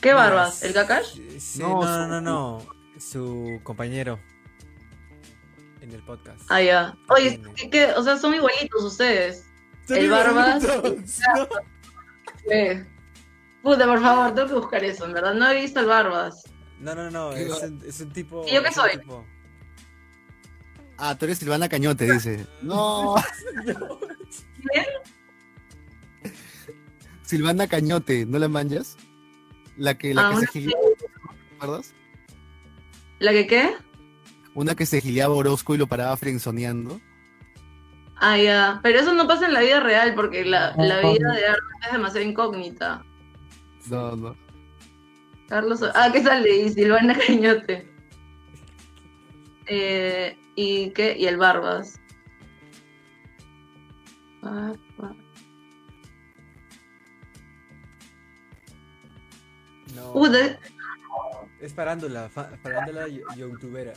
¿Qué barbas? ¿El Kakash? Sí, No, no, no, su- no, no. Su compañero en el podcast. Ah, ya. Oye. ¿qué, qué? o sea, son igualitos ustedes. Son el Barbas. ¿no? Puta, por favor, tengo que buscar eso, en verdad. No he visto el Barbas. No, no, no, ¿Qué es un, es un tipo. ¿Y yo qué soy? tipo- Ah, tú eres Silvana Cañote, dice. No, ¿Quién? Silvana Cañote, ¿no la manjas? La que, la Ah, que se giliaba, ¿te acuerdas? ¿La que qué? Una que se giliaba a Orozco y lo paraba frenzoneando. Ah, ya. Pero eso no pasa en la vida real porque la, la vida de Arnold es demasiado incógnita. No, no. Carlos. Ah, ¿qué sale? Y Silvana Cañote. Eh, ¿Y qué? Y el Barbas. Barbas. No, Puta. es parándula, fa- parándula y- youtubera.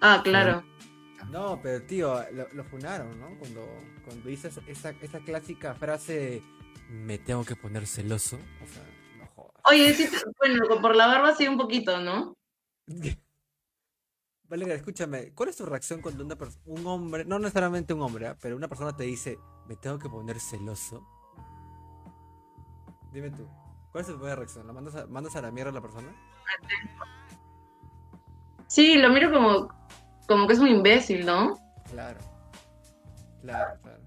Ah, claro. No, pero tío, lo, lo funaron, ¿no? Cuando, cuando dice esa, esa, clásica frase, me tengo que poner celoso. O sea, no jodas. Oye, sí, bueno, por la barba sí un poquito, ¿no? Valeria, escúchame, ¿cuál es tu reacción cuando una un hombre, no necesariamente un hombre, ¿ah? pero una persona te dice, me tengo que poner celoso? Dime tú, ¿cuál es tu primera reacción? ¿La mandas a, mandas a la mierda a la persona? Sí, lo miro como, como que es un imbécil, ¿no? Claro. Claro, claro.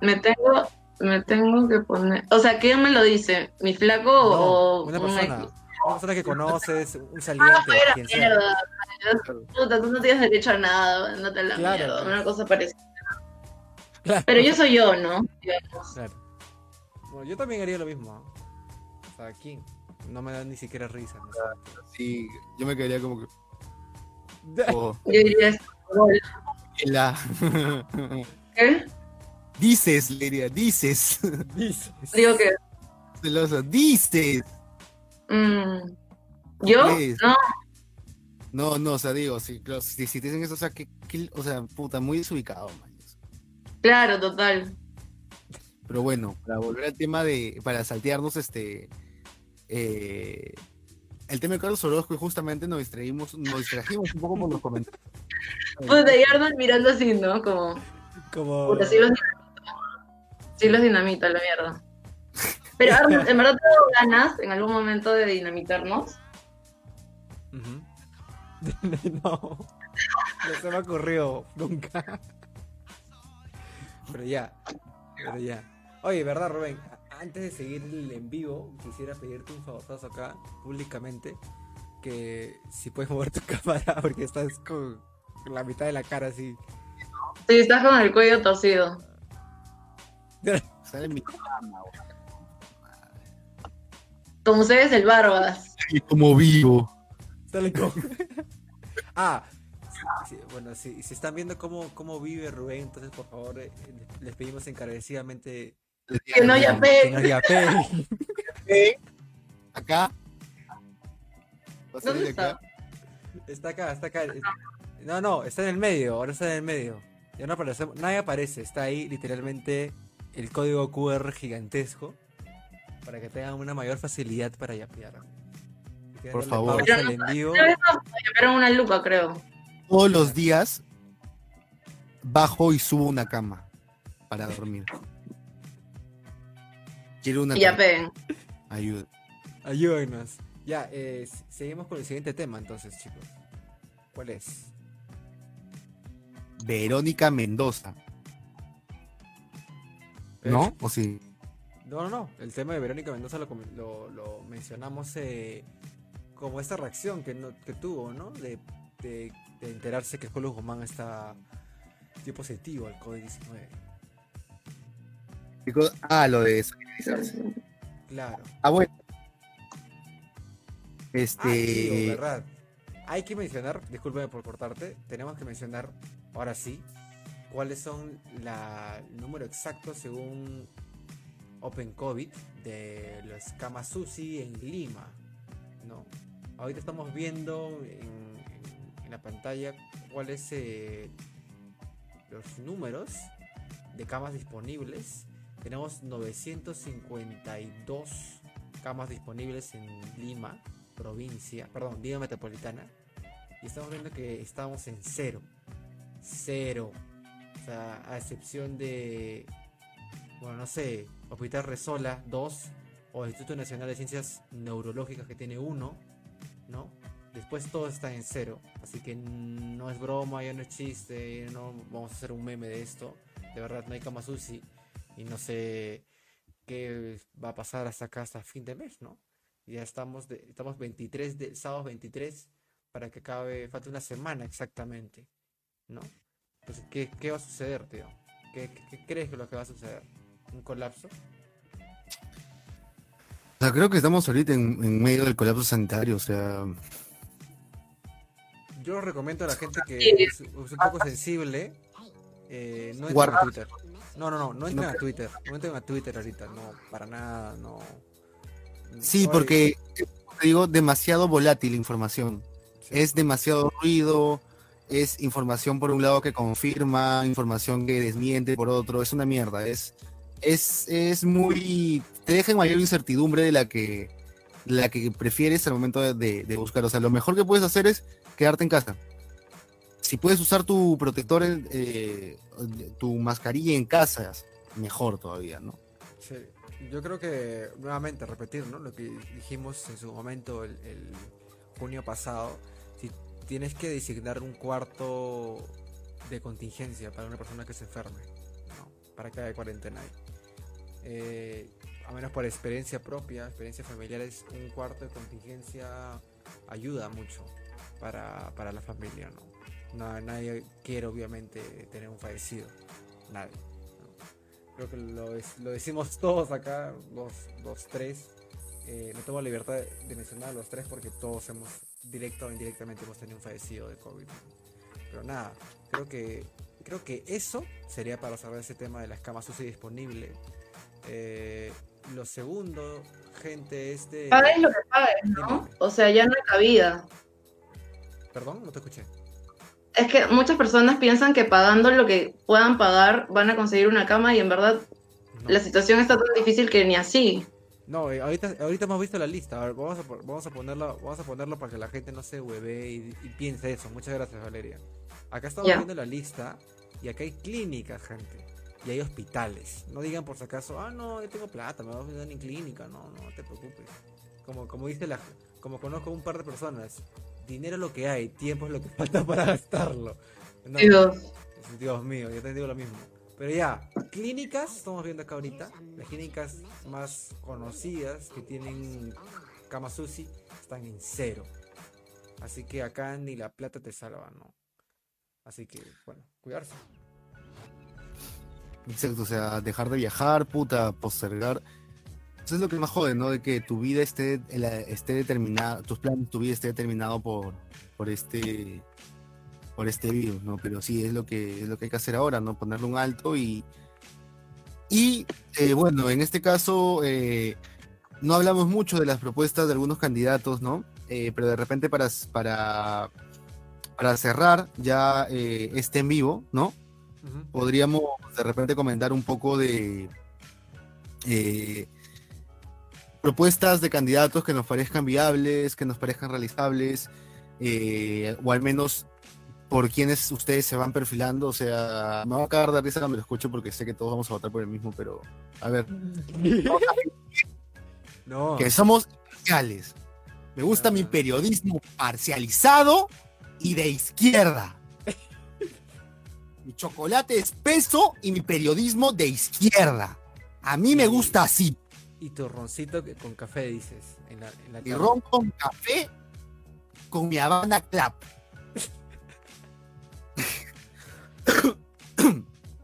Me tengo, me tengo que poner. O sea, ¿quién me lo dice? ¿Mi flaco No, o una un persona, una persona que conoces, un saliente, Fuera, quien sea. mierda. Puta, tú no tienes derecho a nada, andate a la Claro. mierda. Una cosa parecida. Claro. Pero yo soy yo, ¿no? Digamos. Claro. Bueno, yo también haría lo mismo. ¿Ah? Sea, ¿quién? no me da ni siquiera risa. no sé. Sí, yo me quedaría como que. oh, Yo diría la... ¿Qué? dices, le diría, dices. Dices. Digo que. Celoso, dices. mm, ¿Yo? No, No, no, o sea, digo, si, si, si te dicen eso, o sea, que, que- o sea, puta, muy desubicado, man. claro, total. Pero bueno, para volver al tema de, para saltearnos, este, eh, el tema de Carlos Orozco, y justamente nos distraímos, nos distrajimos un poco por los comentarios. Puta, y Arnold mirando así, ¿no? Como. Como. Puta, sí los dinamita. Sí los dinamita, la mierda. Pero Arnold, en verdad tengo ganas en algún momento de dinamitarnos. No. No se me ocurrió nunca. Pero ya. Pero ya. Oye, ¿verdad, Rubén? Antes de seguir el en vivo, quisiera pedirte un favorzazo acá, públicamente, que si puedes mover tu cámara, porque estás con la mitad de la cara así. Sí, estás con el cuello torcido. Sale mi cama, Como ustedes, el Barbas. y como vivo. Sale con... ah, sí, bueno, si, si están viendo cómo, cómo vive Rubén, entonces por favor eh, les pedimos encarecidamente Que no que yapeen. nos yapeen. Acá. Va a salir ¿Dónde acá. está? Está acá, está acá. No, no, está en el medio, ahora está en el medio. Ya no aparece, nadie aparece, está ahí literalmente el código QR gigantesco para que tengan una mayor facilidad para yapear. Por favor. vivo, Una luca, creo. Todos los días bajo y subo una cama para dormir. Quiero una Y cama. yapeen. Ayuda. ayúdenos. Ya, eh, seguimos con el siguiente tema entonces, chicos. ¿Cuál es? Verónica Mendoza. ¿No? ¿O sí? No, no, no. El tema de Verónica Mendoza lo, lo- lo mencionamos eh, como esta reacción que, no- que tuvo, ¿no? De, de- de enterarse que Julio Guzmán está dio positivo al COVID-19. Ah, lo de solidarizarse. Claro. Ah, bueno. Este. verdad. Hay que mencionar, discúlpeme por cortarte, tenemos que mencionar, ahora sí, cuáles son la, el número exacto según Open COVID de los camas UCI en Lima, ¿no? Ahorita estamos viendo en, en- en la pantalla cuáles eh, los números de camas disponibles. Tenemos 952 camas disponibles en Lima, provincia, perdón, Lima Metropolitana. Y estamos viendo que estamos en cero. Cero. O sea, a excepción de, bueno, no sé, Hospital Resola 2 o Instituto Nacional de Ciencias Neurológicas que tiene uno, ¿no? Después todo está en cero. Así que no es broma, ya no es chiste, no vamos a hacer un meme de esto. De verdad, no hay camas UCI y no sé qué va a pasar hasta acá, hasta fin de mes, ¿no? Ya estamos, de, estamos 23 de, sábado 23 para que acabe, falta una semana exactamente, ¿no? Entonces, ¿qué, qué va a suceder, tío? ¿Qué, qué- qué crees que es lo que va a suceder? ¿Un colapso? O sea, creo que estamos ahorita en, en medio del colapso sanitario, o sea. Yo recomiendo a la gente que es, es un poco sensible, eh, no Guarda- Twitter. No, no, no, no entren No. a Twitter. No entren a Twitter ahorita, no, para nada, no. Sí, porque te digo, demasiado volátil información. sí. Es demasiado ruido, es información por un lado que confirma, información que desmiente por otro, es una mierda, es, es, es muy, te deja en mayor incertidumbre de la que, la que prefieres al momento de- de buscar. O sea, lo mejor que puedes hacer es quedarte en casa. Si puedes usar tu protector, eh, tu mascarilla en casa, mejor todavía, ¿no? Sí, yo creo que nuevamente repetir, ¿no? Lo que dijimos en su momento el, junio pasado, si tienes que designar un cuarto de contingencia para una persona que se enferme, ¿no? Para que haya cuarentena ahí. Eh, a menos por experiencia propia, experiencias familiares, un cuarto de contingencia ayuda mucho para, para la familia, ¿no? Na- nadie quiere obviamente tener un fallecido, nadie. ¿no? Creo que lo, es- lo decimos todos acá, los, los tres, eh, me tomo la libertad de mencionar a los tres porque todos hemos, directo o indirectamente, hemos tenido un fallecido de COVID. Pero nada, creo que creo que eso sería para saber ese tema de las camas UCI disponible. Eh, lo segundo, gente, es de... Pagues lo que pagues, ¿no? O sea, ya no hay cabida. Perdón, no te escuché. Es que muchas personas piensan que pagando lo que puedan pagar van a conseguir una cama y en verdad No. la situación está tan difícil que ni así. No, eh, ahorita, ahorita hemos visto la lista. A ver, vamos a, vamos a ponerlo, vamos a ponerlo para que la gente no se hueve y, y piense eso. Muchas gracias, Valeria. Acá estamos viendo la lista y acá hay clínicas, gente. Y hay hospitales. No digan por si acaso, ah, no, yo tengo plata, me voy a cuidar en clínica. No, no te preocupes. Como, como dice la, como conozco un par de personas, dinero es lo que hay, tiempo es lo que falta para gastarlo. No, Dios. Dios mío, yo te digo lo mismo. Pero ya, clínicas, estamos viendo acá ahorita, las clínicas más conocidas que tienen cama sushi están en cero. Así que acá ni la plata te salva, ¿no? Así que, bueno, cuidarse. Exacto, o sea, dejar de viajar, puta, postergar. Eso es lo que más jode, ¿no? De que tu vida esté, la- esté determinada, tus planes, tu vida esté determinado por, por este por este virus, ¿no? Pero sí, es lo que es lo que hay que hacer ahora, ¿no? Ponerle un alto y y eh, bueno, en este caso eh, no hablamos mucho de las propuestas de algunos candidatos, ¿no? Eh, pero de repente para para para cerrar ya eh, este en vivo, ¿no? Podríamos de repente comentar un poco de eh, propuestas de candidatos que nos parezcan viables, que nos parezcan realizables, eh, o al menos por quienes ustedes se van perfilando. O sea, me va a cagar de risa cuando lo escucho porque sé que todos vamos a votar por el mismo, pero a ver, No, que somos parciales. Me gusta mi Ah. periodismo parcializado y de izquierda. Mi chocolate espeso y mi periodismo de izquierda. A mí me gusta así. Y tu roncito que- con café dices. En la, en la Mi ron con café con mi Habana Clap.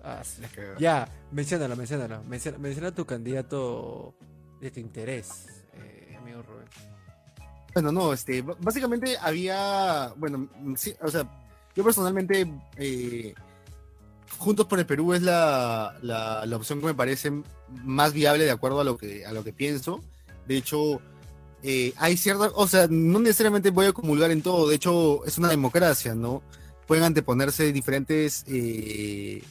Ah, sí. Ya, menciónalo, menciónalo. Menciona, menciona tu candidato de tu interés, eh, amigo Rubén. Bueno, no, este, básicamente había, bueno, sí, o sea, yo personalmente, eh, Juntos por el Perú es la, la, la opción que me parece más viable de acuerdo a lo que, a lo que pienso. De hecho, eh, hay cierta, o sea, no necesariamente voy a comulgar en todo, de hecho, es una democracia, ¿no? Pueden anteponerse diferentes eh,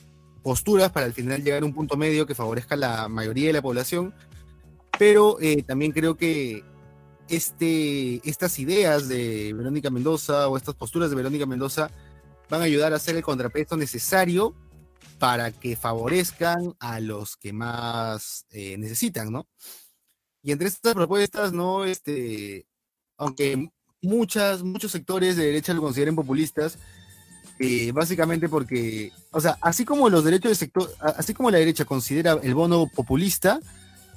posturas para al final llegar a un punto medio que favorezca a la mayoría de la población, pero eh, también creo que este, estas ideas de Verónica Mendoza o estas posturas de Verónica Mendoza van a ayudar a hacer el contrapeso necesario para que favorezcan a los que más eh, necesitan, ¿no? Y entre estas propuestas, ¿no? Este, aunque muchas, muchos sectores de derecha lo consideren populistas, eh, básicamente porque, o sea, así como los derechos del sector, así como la derecha considera el bono populista,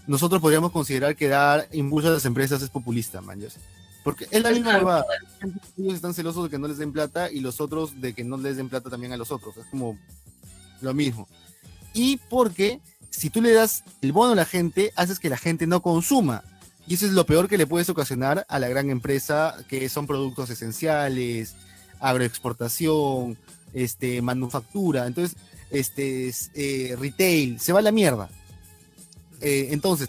nosotros podríamos considerar que dar impulso a las empresas es populista, man. Porque es la misma huevada. Ellos están celosos de que no les den plata y los otros de que no les den plata también a los otros. Es como lo mismo. Y porque si tú le das el bono a la gente, haces que la gente no consuma. Y eso es lo peor que le puedes ocasionar a la gran empresa, que son productos esenciales, agroexportación, este, manufactura. Entonces, este, es, eh, retail, se va a la mierda. Eh, entonces,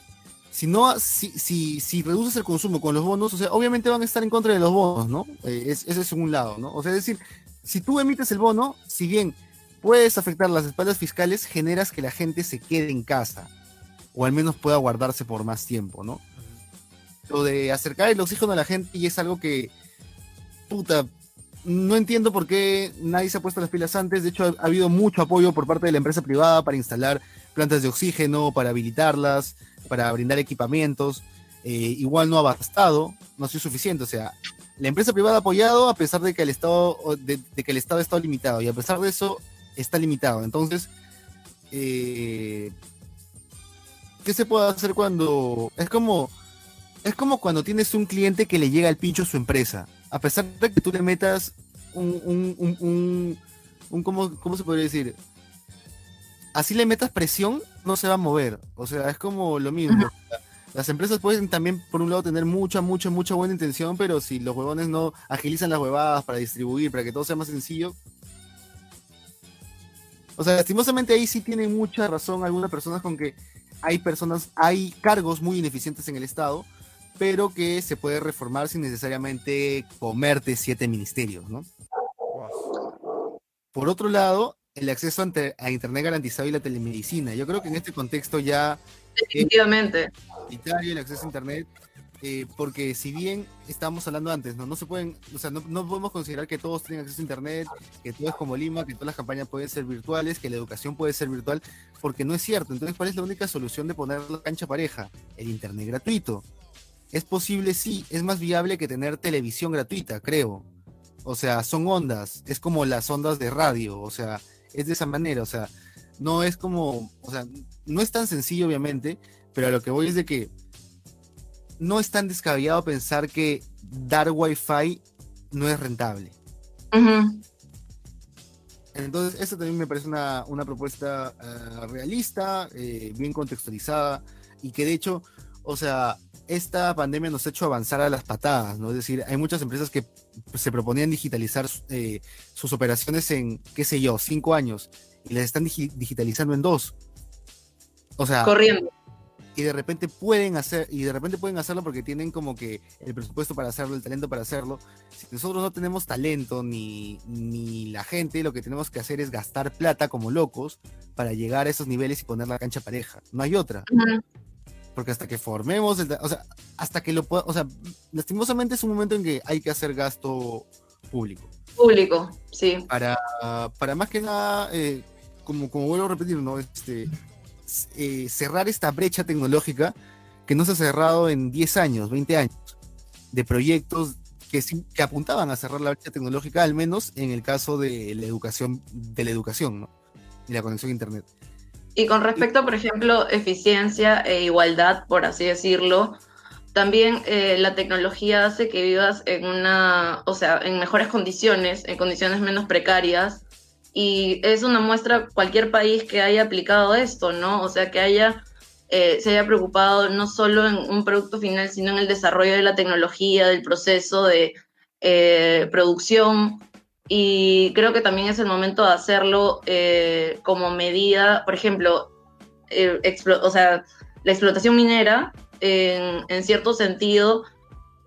si no, si, si, si reduces el consumo con los bonos, o sea, obviamente van a estar en contra de los bonos, ¿no? Eh, es- ese es un lado, ¿no? O sea, es decir, si tú emites el bono, si bien puedes afectar las espaldas fiscales, generas que la gente se quede en casa, o al menos pueda guardarse por más tiempo, ¿no? Lo de acercar el oxígeno a la gente y es algo que, puta, no entiendo por qué nadie se ha puesto las pilas antes. De hecho, ha, ha habido mucho apoyo por parte de la empresa privada para instalar plantas de oxígeno, para habilitarlas, para brindar equipamientos. Eh, igual no ha bastado, no ha sido suficiente. O sea, la empresa privada ha apoyado a pesar de que el Estado, de que el Estado ha estado limitado. Y a pesar de eso, está limitado. Entonces, eh, ¿qué se puede hacer cuando... Es como... Es como cuando tienes un cliente que le llega al pincho a su empresa. A pesar de que tú le metas un, un, un, un- un- ¿cómo, ¿cómo se podría decir? Así le metas presión, no se va a mover. O sea, es como lo mismo. Las empresas pueden también, por un lado, tener mucha, mucha, mucha buena intención, pero si los huevones no agilizan las huevadas para distribuir, para que todo sea más sencillo. O sea, lastimosamente ahí sí tienen mucha razón algunas personas con que hay personas, hay cargos muy ineficientes en el Estado, pero que se puede reformar sin necesariamente comerte siete ministerios, ¿no? Por otro lado, el acceso a Internet garantizado y la telemedicina. Yo creo que en este contexto ya... Definitivamente. el acceso a Internet, eh, porque si bien estábamos hablando antes, ¿no? Se pueden, o sea, no, no, podemos considerar que todos tienen acceso a Internet, que todo es como Lima, que todas las campañas pueden ser virtuales, que la educación puede ser virtual, porque no es cierto. Entonces, ¿cuál es la única solución de poner la cancha pareja? El Internet gratuito. Es posible, sí, es más viable que tener televisión gratuita, creo. O sea, son ondas, es como las ondas de radio, o sea, es de esa manera, o sea, no es como, o sea, no es tan sencillo obviamente, pero a lo que voy es de que no es tan descabellado pensar que dar wifi no es rentable. Entonces, eso también me parece una, propuesta eh, realista, eh, bien contextualizada, y que de hecho, o sea, esta pandemia nos ha hecho avanzar a las patadas, ¿no? Es decir, hay muchas empresas que se proponían digitalizar eh, sus operaciones en, qué sé yo, cinco años y las están digitalizando en dos. O sea, corriendo. Y de repente pueden hacer, y de repente pueden hacerlo porque tienen como que el presupuesto para hacerlo, el talento para hacerlo. Si nosotros no tenemos talento ni, ni la gente, lo que tenemos que hacer es gastar plata como locos para llegar a esos niveles y poner la cancha pareja. No hay otra porque hasta que formemos, o sea, hasta que lo pueda, o sea, lastimosamente es un momento en que hay que hacer gasto público. Público, sí. Para, para más que nada, eh, como, como vuelvo a repetir, ¿no? Este, eh, cerrar esta brecha tecnológica que no se ha cerrado en 10 años, 20 años, de proyectos que, que apuntaban a cerrar la brecha tecnológica, al menos en el caso de la educación, de la educación, ¿no? Y la conexión a internet. Y con respecto, por ejemplo, eficiencia e igualdad, por así decirlo, también eh, la tecnología hace que vivas en una, o sea, en mejores condiciones, en condiciones menos precarias. Y es una muestra cualquier país que haya aplicado esto, ¿no? O sea, que haya, eh, se haya preocupado no solo en un producto final, sino en el desarrollo de la tecnología, del proceso de eh, producción y creo que también es el momento de hacerlo eh, como medida, por ejemplo, o sea, la explotación minera en, cierto sentido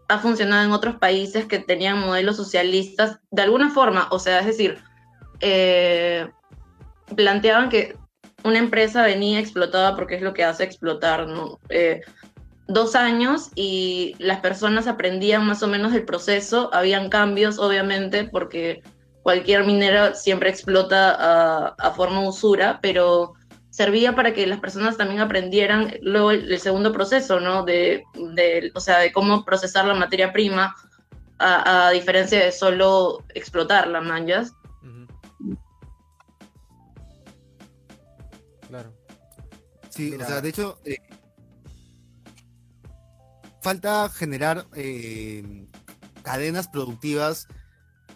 ha funcionado en otros países que tenían modelos socialistas de alguna forma, o sea, es decir, eh, planteaban que una empresa venía explotada porque es lo que hace explotar, ¿no? dos años y las personas aprendían más o menos el proceso, habían cambios obviamente porque cualquier minera siempre explota a, forma usura, pero servía para que las personas también aprendieran luego el, segundo proceso, ¿no? De, o sea, de cómo procesar la materia prima, a, diferencia de solo explotar las manchas. Sí, o sea, de hecho, eh, falta generar eh, cadenas productivas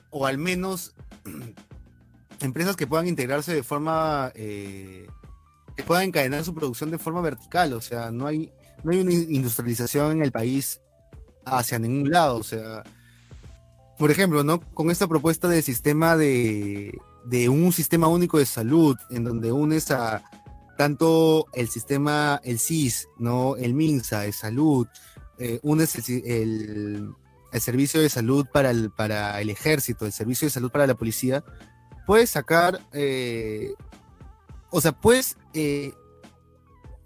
o al menos empresas que puedan integrarse de forma eh, que puedan encadenar su producción de forma vertical, o sea, no hay no hay una industrialización en el país hacia ningún lado, o sea, por ejemplo, ¿no? Con esta propuesta de sistema de, de un sistema único de salud, en donde unes a tanto el sistema, el CIS, ¿no? El MINSA de salud, eh, el, el servicio de salud para el, para el ejército, el servicio de salud para la policía, puedes sacar, eh, o sea, puedes, eh,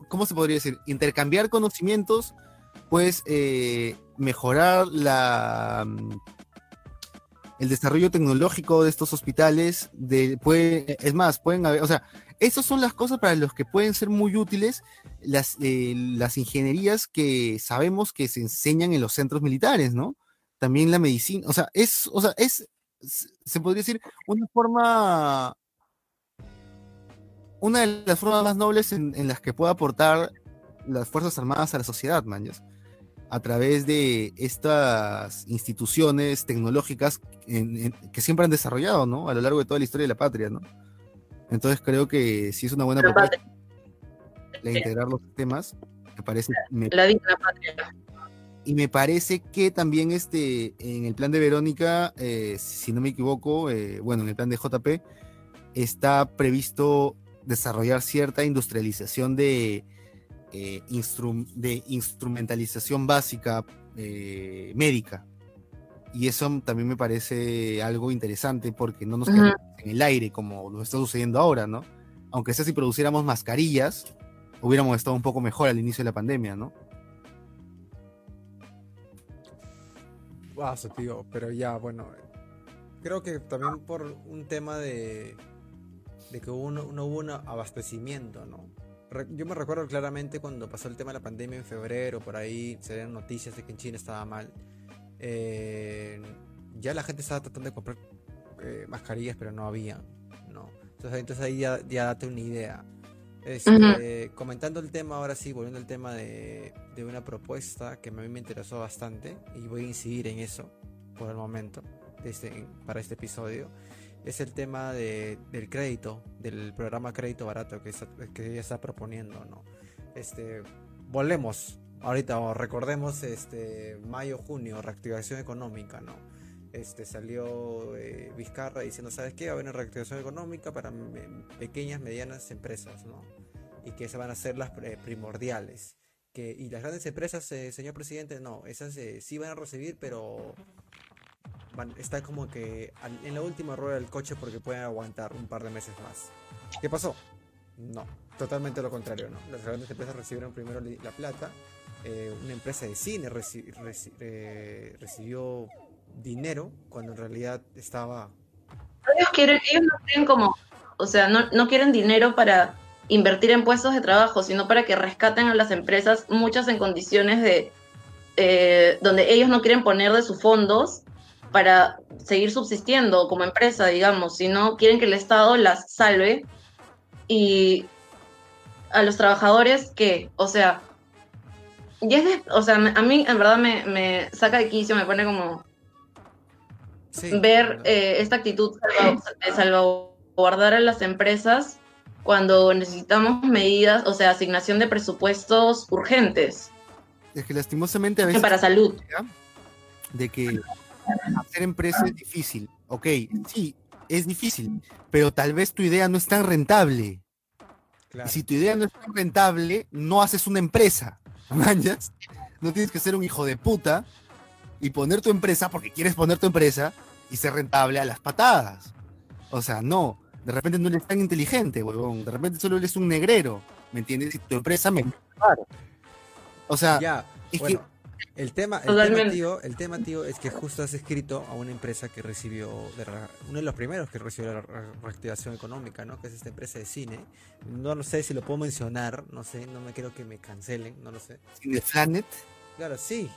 ¿cómo se podría decir? Intercambiar conocimientos, puedes eh, mejorar la, mm, el desarrollo tecnológico de estos hospitales, de, puede, es más, pueden haber, o sea, esas son las cosas para los que pueden ser muy útiles las, las ingenierías que sabemos que se enseñan en los centros militares, ¿no? también la medicina, o sea, es, o sea, es, se podría decir, una forma, una de las formas más nobles en, las que puede aportar las Fuerzas Armadas a la sociedad, maños, a través de estas instituciones tecnológicas que siempre han desarrollado, ¿no? A lo largo de toda la historia de la patria, ¿no? Entonces creo que sí es una buena propuesta de integrar los temas Me parece, me- La digna patria. y me parece que también este, en el plan de Verónica, eh, si no me equivoco, eh, bueno, en el plan de JP, está previsto desarrollar cierta industrialización de, eh, instru- de instrumentalización básica eh, médica. Y eso también me parece algo interesante porque no nos quedamos en el aire como lo está sucediendo ahora, ¿no? Aunque sea si produciéramos mascarillas, hubiéramos estado un poco mejor al inicio de la pandemia, ¿no? Guaso, tío, pero ya, bueno. Creo que también por un tema de, de que uno, no hubo un abastecimiento, ¿no? Yo me recuerdo claramente cuando pasó el tema de la pandemia en febrero, por ahí se dieron noticias de que en China estaba mal. Eh, ya la gente estaba tratando de comprar eh, mascarillas, pero no había, ¿no? Entonces, entonces ahí ya, ya date una idea. Este, Comentando el tema, ahora sí, volviendo al tema de, de una propuesta que a mí me interesó bastante y voy a incidir en eso por el momento este- para este episodio, es el tema de- del crédito, del programa Crédito Barato que, está- que ella está proponiendo, ¿no? Este, volvemos ahorita recordemos este mayo junio reactivación económica no este salió eh, Vizcarra diciendo sabes qué va a haber una reactivación económica para me- pequeñas medianas empresas no y que esas van a ser las eh, primordiales. Que y las grandes empresas eh, señor presidente no esas eh, sí van a recibir pero van, están como que en la última rueda del coche porque pueden aguantar un par de meses más. ¿qué pasó? no totalmente lo contrario no las grandes empresas recibieron primero la plata eh, una empresa de cine eh, recibió dinero cuando en realidad estaba Ellos quieren, ellos no quieren como, o sea, no, no quieren dinero para invertir en puestos de trabajo, sino para que rescaten a las empresas, muchas en condiciones de eh, donde ellos no quieren poner de sus fondos para seguir subsistiendo como empresa, digamos, sino quieren que el Estado las salve y a los trabajadores que, o sea, y es de- o sea, me- a mí en verdad me, me saca de quicio, me pone como Sí, ver eh, esta actitud de salvaguardar a las empresas cuando necesitamos medidas, o sea, asignación de presupuestos urgentes Es que lastimosamente a veces para salud. de que hacer empresa es difícil. Ok, sí, es difícil, pero tal vez tu idea no es tan rentable. claro. Y si tu idea no es tan rentable, no haces una empresa. ¿mañas? No tienes que ser un hijo de puta y poner tu empresa porque quieres poner tu empresa y ser rentable a las patadas. O sea, no. De repente no eres tan inteligente, huevón. De repente solo eres un negrero. ¿Me entiendes? Y tu empresa me. O sea, Ya, es bueno, el tema, el tema, tío, el tema, tío, es que justo has escrito a una empresa que recibió, de uno de los primeros que recibió la re- reactivación económica, ¿no? Que es esta empresa de cine. No lo sé si lo puedo mencionar, no sé, no me quiero que me cancelen, no lo sé. de Planet. Claro, sí.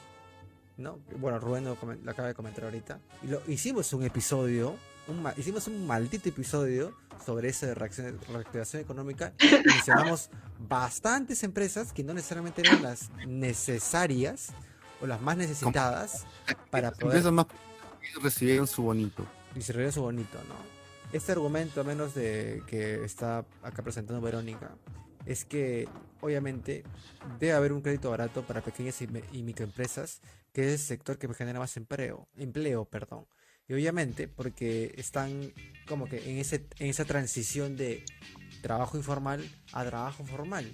¿No? Bueno, Rubén lo, lo acaba de comentar ahorita. Y lo, hicimos un episodio, un hicimos un maldito episodio sobre eso de reacción- reactivación económica. mencionamos bastantes empresas que no necesariamente eran las necesarias o las más necesitadas para poder empresas más recibieron su bonito. y se reía su bonito, ¿no? Este argumento, a menos de que está acá presentando Verónica, es que obviamente debe haber un crédito barato para pequeñas y, y microempresas, que es el sector que genera más empleo, empleo, perdón. Y obviamente porque están como que en ese en esa transición de trabajo informal a trabajo formal,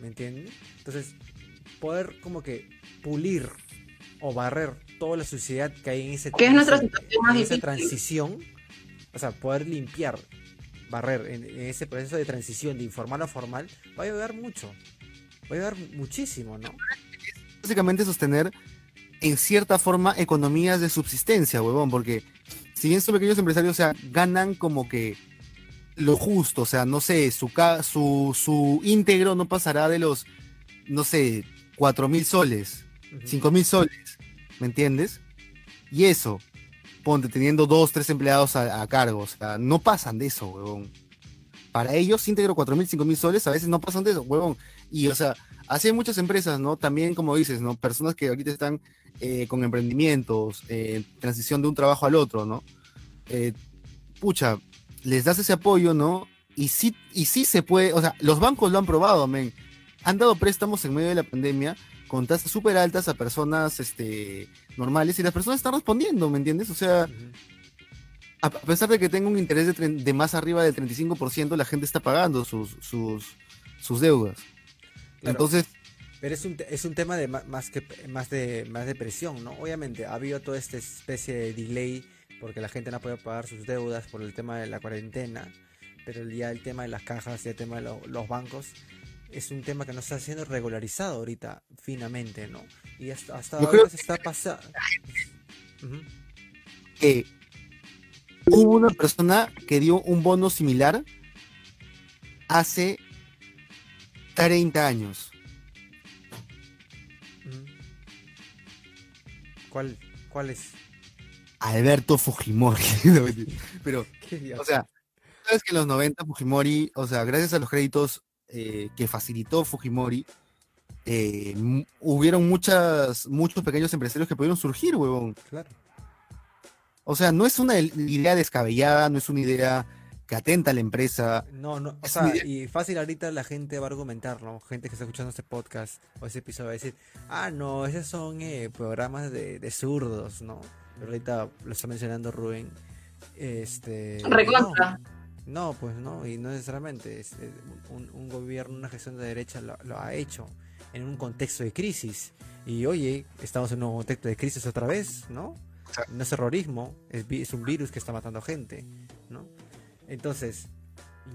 ¿me entienden? Entonces, poder como que pulir o barrer toda la suciedad que hay en ese Que es nuestra ese- situación más en esa difícil. transición, o sea, poder limpiar, barrer en, en ese proceso de transición de informal a formal, va a ayudar mucho. Va a ayudar muchísimo, ¿no? Básicamente sostener en cierta forma economías de subsistencia, huevón, porque si bien son pequeños empresarios, o sea, ganan como que lo justo, o sea, no sé, su, ca- su, su íntegro no pasará de los, no sé, cuatro mil soles, Ujú. cinco mil soles, ¿me entiendes? Y eso, ponte teniendo dos, tres empleados a, a cargo, o sea, no pasan de eso, huevón. Para ellos, íntegro cuatro mil, cinco mil soles, a veces no pasan de eso, huevón. Y, o sea, así hay muchas empresas, ¿no? También, como dices, ¿no? Personas que ahorita están eh, con emprendimientos, eh, transición de un trabajo al otro, ¿no? Eh, pucha, les das ese apoyo, ¿no? Y sí, y sí se puede, o sea, los bancos lo han probado, men. han dado préstamos en medio de la pandemia con tasas súper altas a personas este, normales y las personas están respondiendo, ¿me entiendes? O sea, a pesar de que tenga un interés de, de más arriba del 35%, la gente está pagando sus, sus, sus deudas. Claro. Entonces, Pero es un, es un tema de más que más de más de presión, ¿no? Obviamente ha habido toda esta especie de delay porque la gente no puede pagar sus deudas por el tema de la cuarentena, pero ya el tema de las cajas y el tema de lo- los bancos es un tema que no está siendo regularizado ahorita finamente, ¿no? Y hasta, ahora creo se está pasando. que hubo una persona que dio un bono similar hace 30 años. ¿Cuál, ¿Cuál es? Alberto Fujimori. Pero, o sea, sabes que en los 90 Fujimori, o sea, gracias a los créditos eh, que facilitó Fujimori, eh, hubieron muchas, muchos pequeños empresarios que pudieron surgir, huevón. claro. O sea, no es una idea descabellada, no es una idea que atenta a la empresa. No, no, o sea, y fácil ahorita la gente va a argumentar, ¿no? Gente que está escuchando este podcast o ese episodio va a decir, ah, no, esos son eh, programas de, de zurdos, ¿no? Pero ahorita lo está mencionando Rubén. Este. Recontra. No, no, pues no, y no necesariamente. Es, un, un gobierno, una gestión de derecha lo, lo ha hecho en un contexto de crisis. Y oye, estamos en un contexto de crisis otra vez, ¿no? No es terrorismo, es, es un virus que está matando gente, ¿no? Entonces,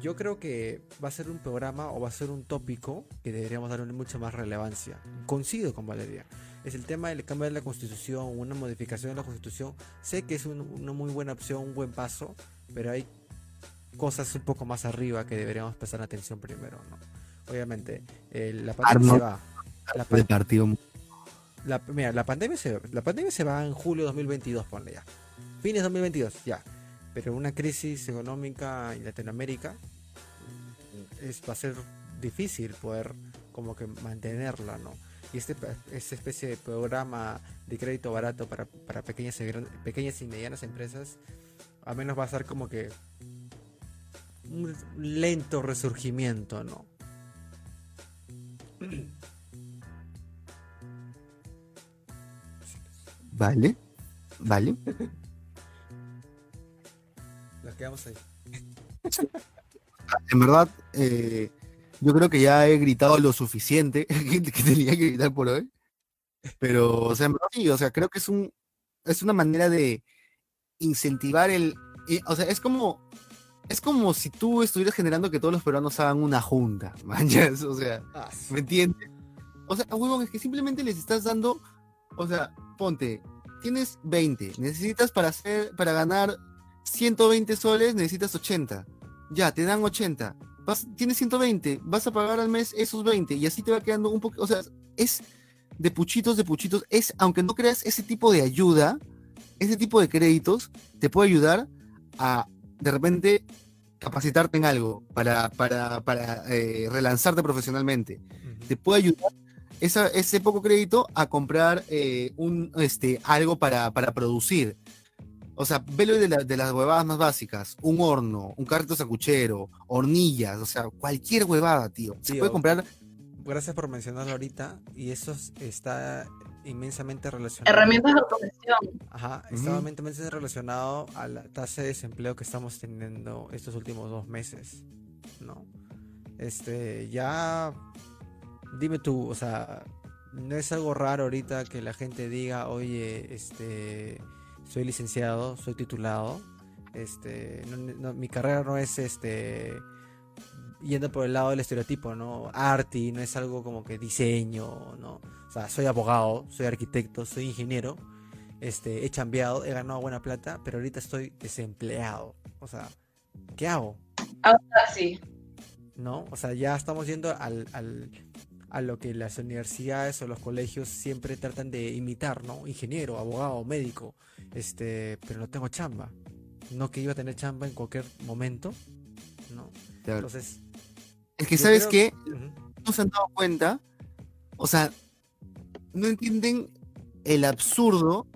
yo creo que va a ser un programa o va a ser un tópico que deberíamos darle mucha más relevancia. Coincido con Valeria. Es el tema del cambio de la constitución, una modificación de la constitución. Sé que es un- una muy buena opción, un buen paso, pero hay cosas un poco más arriba que deberíamos prestar atención primero, ¿no? Obviamente, eh, la pandemia se va. La, pan- partido. la- mira, la pandemia, se, la pandemia se va en julio 2022, ponle ya. Fines 2022, ya. Pero una crisis económica en Latinoamérica es, va a ser difícil poder como que mantenerla, ¿no? Y este, esta especie de programa de crédito barato para, para pequeñas, y gran- pequeñas y medianas empresas, al menos va a ser como que un lento resurgimiento, ¿no? Vale, vale. Nos quedamos ahí. En verdad, eh, yo creo que ya he gritado lo suficiente que que tenía que gritar por hoy. Pero, o sea, en verdad sí, o sea, creo que es un es una manera de incentivar el, y, o sea, es como es como si tú estuvieras generando que todos los peruanos hagan una junta, manches, o sea, ¿me entiendes? O sea, huevón, es que simplemente les estás dando, o sea, ponte, tienes 20, necesitas para hacer, para ganar 120 soles, necesitas 80. Ya, te dan 80. Vas, tienes 120, vas a pagar al mes esos 20 y así te va quedando un poco, o sea, es de puchitos, de puchitos, es, aunque no creas ese tipo de ayuda, ese tipo de créditos te puede ayudar a de repente capacitarte en algo para, para, para eh, relanzarte profesionalmente te puede ayudar esa- ese poco crédito a comprar eh, un, este, algo para, para producir. O sea, velo de, la- de las huevadas más básicas. Un horno, un carrito sacuchero, hornillas, o sea, cualquier huevada, tío. Se Tío. puede comprar Gracias por mencionarlo ahorita. Y eso es- está inmensamente relacionado. Herramientas de autogestión. Ajá, está inmensamente relacionado a la tasa de desempleo que estamos teniendo estos últimos dos meses. ¿No? Este, ya. Dime tú, o sea, no es algo raro ahorita que la gente diga, oye, este, soy licenciado, soy titulado, este, no- no- mi carrera no es este yendo por el lado del estereotipo, ¿no? Arti, no es algo como que diseño, ¿no? O sea, soy abogado, soy arquitecto, soy ingeniero, este, he chambeado, he ganado buena plata, pero ahorita estoy desempleado. O sea, ¿qué hago? Sí. ¿No? O sea, ya estamos yendo al, al- a lo que las universidades o los colegios siempre tratan de imitar, ¿no? Ingeniero, abogado, médico, este, pero no tengo chamba. No que iba a tener chamba en cualquier momento, ¿no? Entonces, Es que, ¿sabes creo- qué? No se han dado cuenta. O sea, no entienden el absurdo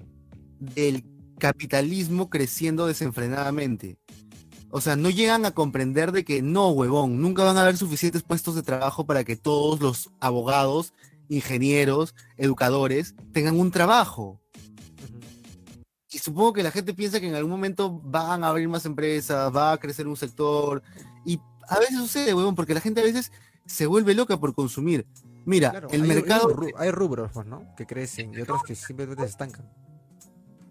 del capitalismo creciendo desenfrenadamente. o sea, no llegan a comprender de que no, huevón, nunca van a haber suficientes puestos de trabajo para que todos los abogados, ingenieros, educadores tengan un trabajo. Y supongo que la gente piensa que en algún momento van a abrir más empresas, va a crecer un sector. Y a veces sucede, huevón, porque la gente a veces se vuelve loca por consumir. Mira, Claro, el hay- mercado... Hay, ru- hay rubros, pues, ¿no? Que crecen y otros que simplemente se estancan.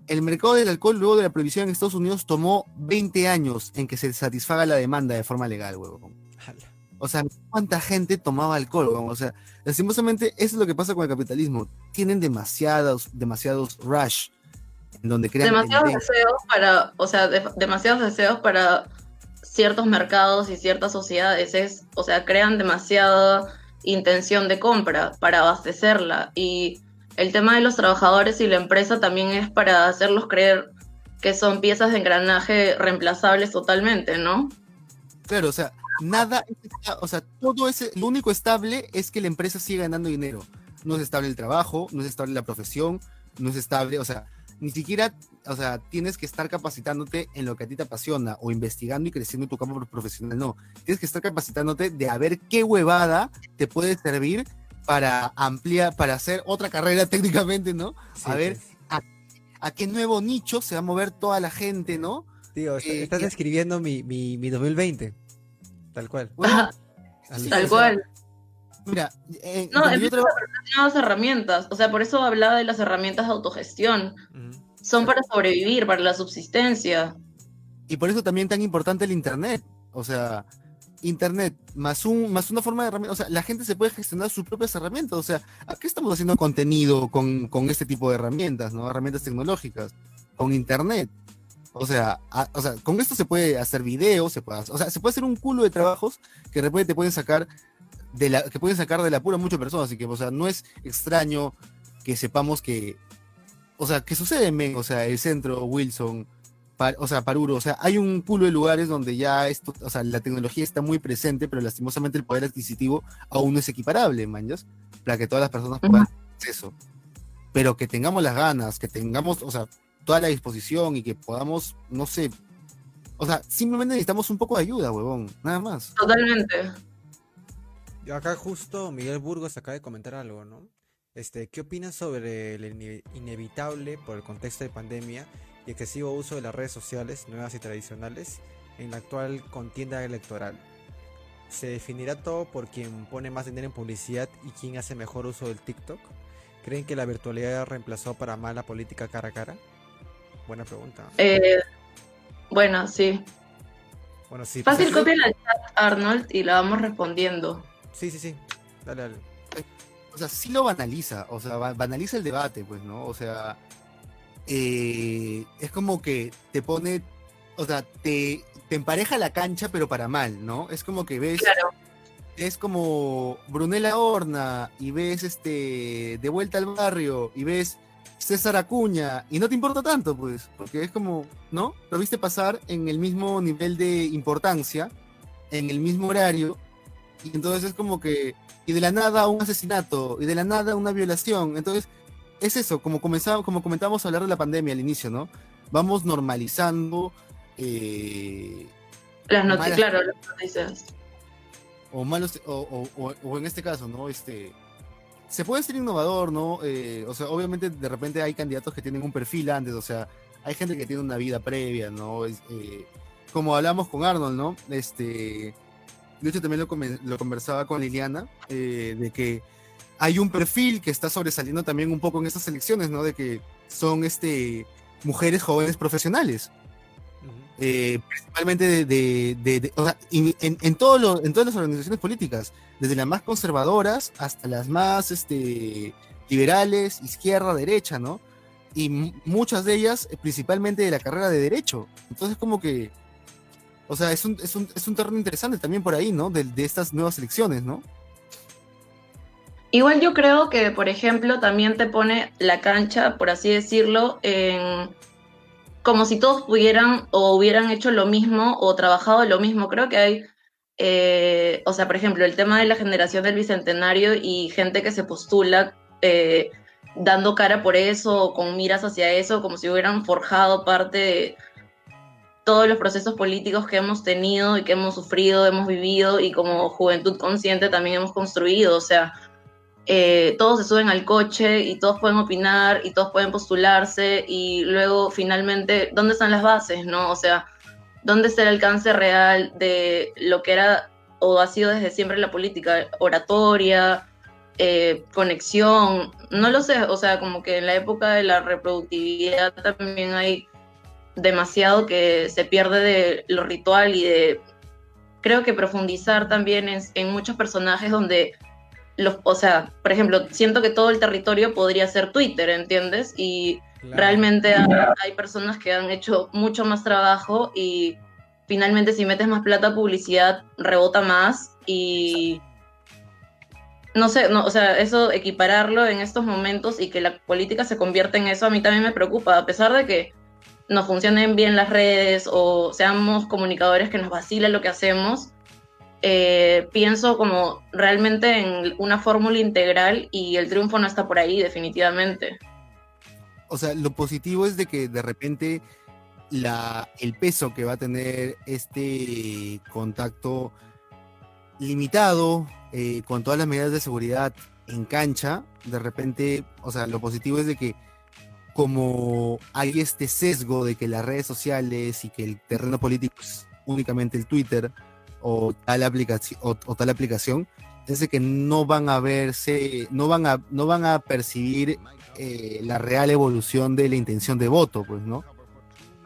El mercado del alcohol luego de la prohibición en Estados Unidos tomó 20 años en que se satisfaga la demanda de forma legal, huevón. O sea, ¿cuánta gente tomaba alcohol? huevón? O sea, lastimosamente eso es lo que pasa con el capitalismo. Tienen demasiados, demasiados rush en donde crean demasiados deseos para, o sea, de- demasiados deseos para ciertos mercados y ciertas sociedades, es, o sea, crean demasiada intención de compra para abastecerla y el tema de los trabajadores y la empresa también es para hacerlos creer que son piezas de engranaje reemplazables totalmente, ¿no? Claro, o sea, nada, o sea, todo ese, lo único estable es que la empresa siga ganando dinero. No es estable el trabajo, no es estable la profesión, no es estable, o sea, ni siquiera, o sea, tienes que estar capacitándote en lo que a ti te apasiona o investigando y creciendo en tu campo profesional, no. Tienes que estar capacitándote de a ver qué huevada te puede servir para ampliar, para hacer otra carrera técnicamente, ¿no? Sí, A ver. A qué nuevo nicho se va a mover toda la gente, ¿no? Tío, eh, estás describiendo mi, mi, mi 2020. Tal cual. Bueno, Tal sea, cual. Mira, en- No, yo empiezas traba- a aprender nuevas herramientas, o sea, por eso hablaba de las herramientas de autogestión. Son para sobrevivir, para la subsistencia. Y por eso también tan importante el Internet. O sea, Internet más, un, más una forma de herramienta. O sea, la gente se puede gestionar sus propias herramientas. O sea, ¿a qué estamos haciendo contenido con, con este tipo de herramientas, ¿no? Herramientas tecnológicas, con Internet. O sea, a- o sea, con esto se puede hacer videos, se puede, hacer- o sea, se puede hacer un culo de trabajos que de repente te pueden sacar de la, que pueden sacar de la pura muchas personas. Así que, o sea, no es extraño que sepamos que, o sea, que sucede en Men, o sea, el centro, Wilson, o sea, Paruro, o sea, hay un culo de lugares donde ya esto, o sea, la tecnología está muy presente, pero lastimosamente el poder adquisitivo aún no es equiparable, manjas, para que todas las personas puedan tener acceso. Pero que tengamos las ganas, que tengamos, o sea, toda la disposición y que podamos, no sé, o sea, simplemente necesitamos un poco de ayuda, huevón, nada más. Totalmente. Yo acá justo Miguel Burgos acaba de comentar algo, ¿no? Este, ¿qué opinas sobre el ine- inevitable por el contexto de pandemia y excesivo uso de las redes sociales, nuevas y tradicionales, en la actual contienda electoral? ¿Se definirá todo por quien pone más dinero en publicidad y quien hace mejor uso del TikTok? ¿Creen que la virtualidad ha reemplazado para mal la política cara a cara? Buena pregunta. Eh, bueno, sí. Bueno, sí. Fácil, pues, copia la chat, Arnold, y la vamos respondiendo. Sí, sí, sí. Dale, dale. o sea, sí lo banaliza, o sea, ba- banaliza el debate, pues, ¿no? O sea, eh, es como que te pone, o sea, te, te empareja la cancha, pero para mal, ¿no? Es como que ves, Claro. es como Brunella Horna, y ves este, de vuelta al barrio, y ves César Acuña, y no te importa tanto, pues, porque es como, ¿no? Lo viste pasar en el mismo nivel de importancia, en el mismo horario, entonces es como que, y de la nada un asesinato, y de la nada una violación. Entonces, es eso, como, comenzaba, como comentábamos a hablar de la pandemia al inicio, ¿no? Vamos normalizando, eh, Las noticias, claro, las noticias. o malos, o, o- o- o en este caso, ¿no? Este, se puede ser innovador, ¿no? Eh, o sea, obviamente de repente hay candidatos que tienen un perfil antes, o sea, hay gente que tiene una vida previa, ¿no? Es, eh, como hablamos con Arnold, ¿no? Este, de hecho también lo, lo conversaba con Liliana, eh, de que hay un perfil que está sobresaliendo también un poco en estas elecciones, ¿no? De que son, este, mujeres jóvenes profesionales eh, principalmente de, de- de- de- o sea, y en, en, todo lo- en todas las organizaciones políticas, desde las más conservadoras hasta las más este, liberales, izquierda, derecha, ¿no? Y mu- muchas de ellas, eh, principalmente de la carrera de derecho. Entonces, como que, o sea, es un, es un, es un terreno interesante también por ahí, ¿no? De, de estas nuevas elecciones, ¿no? Igual yo creo que, por ejemplo, también te pone la cancha, por así decirlo, en como si todos pudieran o hubieran hecho lo mismo o trabajado lo mismo. Creo que hay, eh, o sea, por ejemplo, el tema de la generación del bicentenario y gente que se postula eh, dando cara por eso con miras hacia eso, como si hubieran forjado parte de, todos los procesos políticos que hemos tenido y que hemos sufrido, hemos vivido y como juventud consciente también hemos construido. O sea, eh, todos se suben al coche y todos pueden opinar y todos pueden postularse y luego finalmente, ¿dónde están las bases? ¿no? O sea, ¿dónde está el alcance real de lo que era o ha sido desde siempre la política? Oratoria, eh, conexión, no lo sé, o sea, como que en la época de la reproductividad también hay demasiado que se pierde de lo ritual y de, creo que profundizar también en, muchos personajes donde, los, o sea, por ejemplo, siento que todo el territorio podría ser Twitter, ¿entiendes? Y realmente hay, personas que han hecho mucho más trabajo y finalmente si metes más plata publicidad, rebota más y no sé, no, o sea, eso equipararlo en estos momentos y que la política se convierta en eso, a mí también me preocupa, a pesar de que no funcionen bien las redes o seamos comunicadores que nos vacilen lo que hacemos, eh, pienso como realmente en una fórmula integral y el triunfo no está por ahí definitivamente. O sea, lo positivo es de que de repente la, el peso que va a tener este contacto limitado, eh, con todas las medidas de seguridad en cancha, de repente, o sea, lo positivo es de que como hay este sesgo de que las redes sociales y que el terreno político es únicamente el Twitter o tal aplicación o, tal aplicación, que no van a verse, no van a, no van a percibir eh, la real evolución de la intención de voto, pues, ¿no?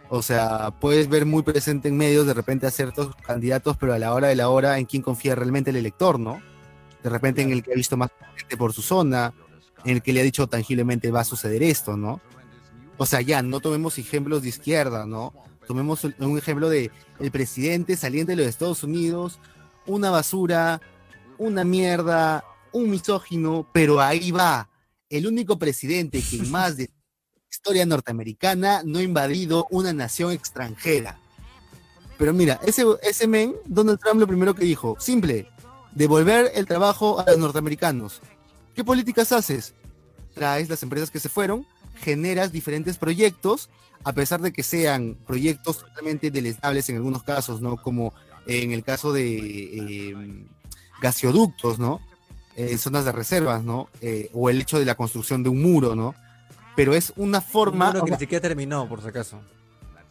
O sea, puedes ver muy presente en medios de repente a ciertos candidatos, pero a la hora de la hora en quién confía realmente el elector, ¿no? De repente en el que ha visto más gente por su zona, en el que le ha dicho tangiblemente va a suceder esto, ¿no? O sea, ya, no tomemos ejemplos de izquierda, ¿no? Tomemos un ejemplo de el presidente saliente de los Estados Unidos, una basura, una mierda, un misógino, pero ahí va, el único presidente que en más de historia norteamericana no ha invadido una nación extranjera. Pero mira, ese, ese men, Donald Trump lo primero que dijo, simple, devolver el trabajo a los norteamericanos. ¿Qué políticas haces? Traes las empresas que se fueron, generas diferentes proyectos, a pesar de que sean proyectos totalmente deleznables en algunos casos, ¿no? Como en el caso de em, gasoductos, ¿no? En zonas de reservas, ¿no? Eh, o el hecho de la construcción de un muro, ¿no? Pero es una forma... Un muro que ni siquiera terminó, por si acaso.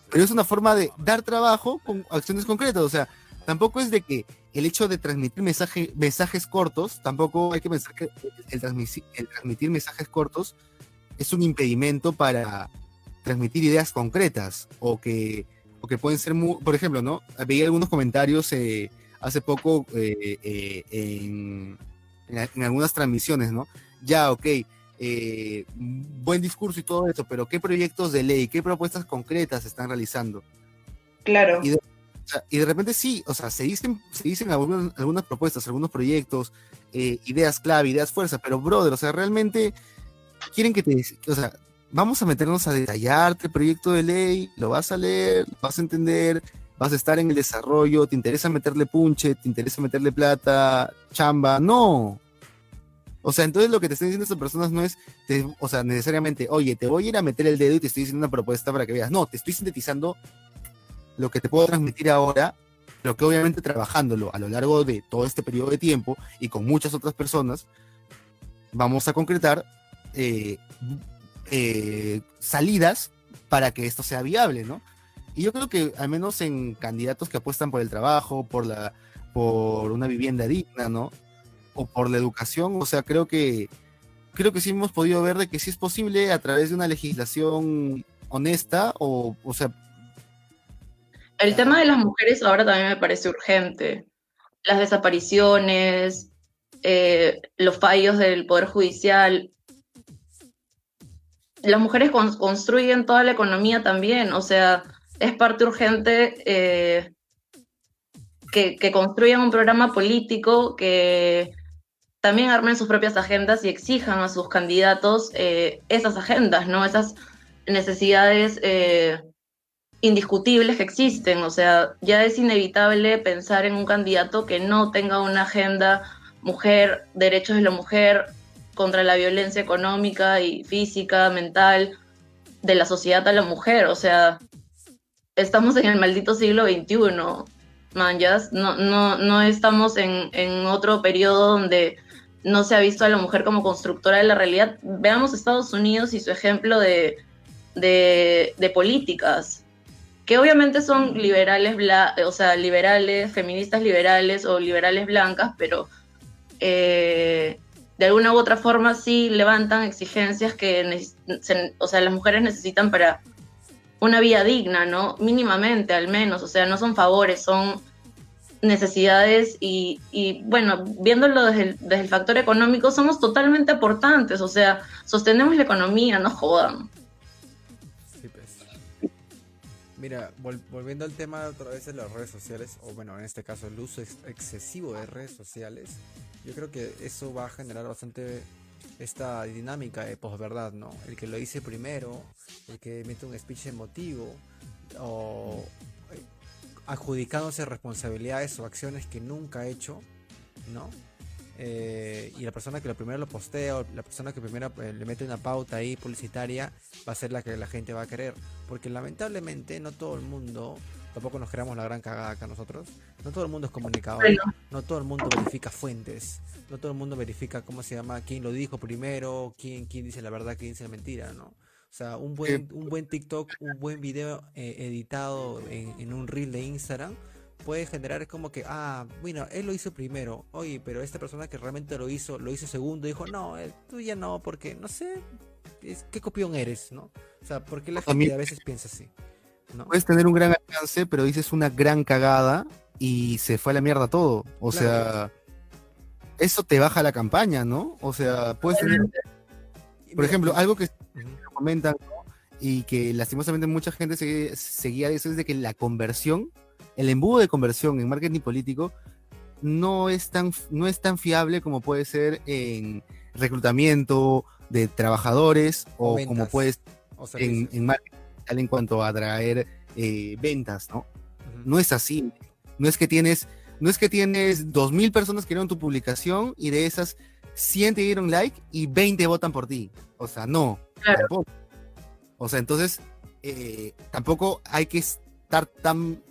Pero es una forma de dar trabajo con acciones concretas, o sea, tampoco es de que el hecho de transmitir mensaje, mensajes cortos, tampoco hay que pensar que el transmitir mensajes cortos es un impedimento para transmitir ideas concretas o que, o que pueden ser, muy, por ejemplo, ¿no? Veía algunos comentarios eh, hace poco eh, eh, en, en, algunas transmisiones, ¿no? Ya, ok, buen discurso y todo eso, pero ¿qué proyectos de ley, qué propuestas concretas están realizando? Claro. Y de, y de repente sí, o sea, se dicen, se dicen algunas, algunas propuestas, algunos proyectos, ideas clave, ideas fuerza, pero brother, o sea, realmente quieren que te, o sea, vamos a meternos a detallarte el proyecto de ley, lo vas a leer, vas a entender, vas a estar en el desarrollo, te interesa meterle punche, te interesa meterle plata, chamba, no. O sea, entonces lo que te están diciendo estas personas no es, o sea, necesariamente, oye, te voy a ir a meter el dedo y te estoy diciendo una propuesta para que veas. No, te estoy sintetizando lo que te puedo transmitir ahora, pero que obviamente trabajándolo a lo largo de todo este periodo de tiempo y con muchas otras personas, vamos a concretar eh, eh, salidas para que esto sea viable, ¿no? Y yo creo que al menos en candidatos que apuestan por el trabajo, por la, por una vivienda digna, ¿no? O por la educación, o sea, creo que creo que sí hemos podido ver de que sí es posible a través de una legislación honesta, o, o sea. El tema de las mujeres ahora también me parece urgente. Las desapariciones, eh, los fallos del Poder Judicial, las mujeres construyen toda la economía también, o sea, es parte urgente eh, que, construyan un programa político, que también armen sus propias agendas y exijan a sus candidatos eh, esas agendas, ¿no? Esas necesidades eh, indiscutibles que existen. O sea, ya es inevitable pensar en un candidato que no tenga una agenda mujer, derechos de la mujer, contra la violencia económica y física, mental de la sociedad a la mujer. O sea, estamos en el maldito siglo XXI, manjas. No, no, no estamos en, en otro periodo donde no se ha visto a la mujer como constructora de la realidad. Veamos Estados Unidos y su ejemplo de, de, de políticas, que obviamente son liberales, bla, o sea, liberales, feministas liberales o liberales blancas, pero eh, de alguna u otra forma sí levantan exigencias que o sea, las mujeres necesitan para una vida digna, ¿no? Mínimamente al menos, o sea, no son favores, son necesidades y, y bueno, viéndolo desde el, desde el, factor económico, somos totalmente aportantes, o sea, sostenemos la economía, no jodan. Mira, vol volviendo al tema otra vez de las redes sociales, o bueno, en este caso el uso ex excesivo de redes sociales, yo creo que eso va a generar bastante esta dinámica de posverdad, ¿no? El que lo dice primero, el que mete un speech emotivo, o adjudicándose responsabilidades o acciones que nunca ha hecho, ¿no? Eh, y la persona que lo primero lo postea o la persona que primero eh, le mete una pauta ahí publicitaria va a ser la que la gente va a querer. Porque lamentablemente no todo el mundo, tampoco nos creamos la gran cagada acá nosotros, no todo el mundo es comunicador, no todo el mundo verifica fuentes, no todo el mundo verifica cómo se llama, quién lo dijo primero, quién, quién dice la verdad, quién dice la mentira, ¿no? O sea, un buen, un buen TikTok, un buen video eh, editado en, un reel de Instagram puede generar como que, ah, bueno, él lo hizo primero, oye, pero esta persona que realmente lo hizo, lo hizo segundo, dijo, no, eh, tú ya no, porque, no sé, ¿qué copión eres, no? O sea, porque la gente a veces piensa así. ¿no? Puedes tener un gran alcance, pero dices una gran cagada y se fue a la mierda todo. O sea, eso te baja la campaña, ¿no? O sea, puedes tener... Por ejemplo, algo que comentan y que lastimosamente mucha gente seguía eso es de que la conversión, el embudo de conversión en marketing político no es tan, no es tan fiable como puede ser en reclutamiento de trabajadores o, como puede ser en, marketing en cuanto a atraer eh, ventas, ¿no? No es así. No es que tienes, no es que tienes 2.000 personas que vieron tu publicación y de esas 100 te dieron like y 20 votan por ti. O sea, no. O sea, entonces, eh, tampoco hay que estar tan...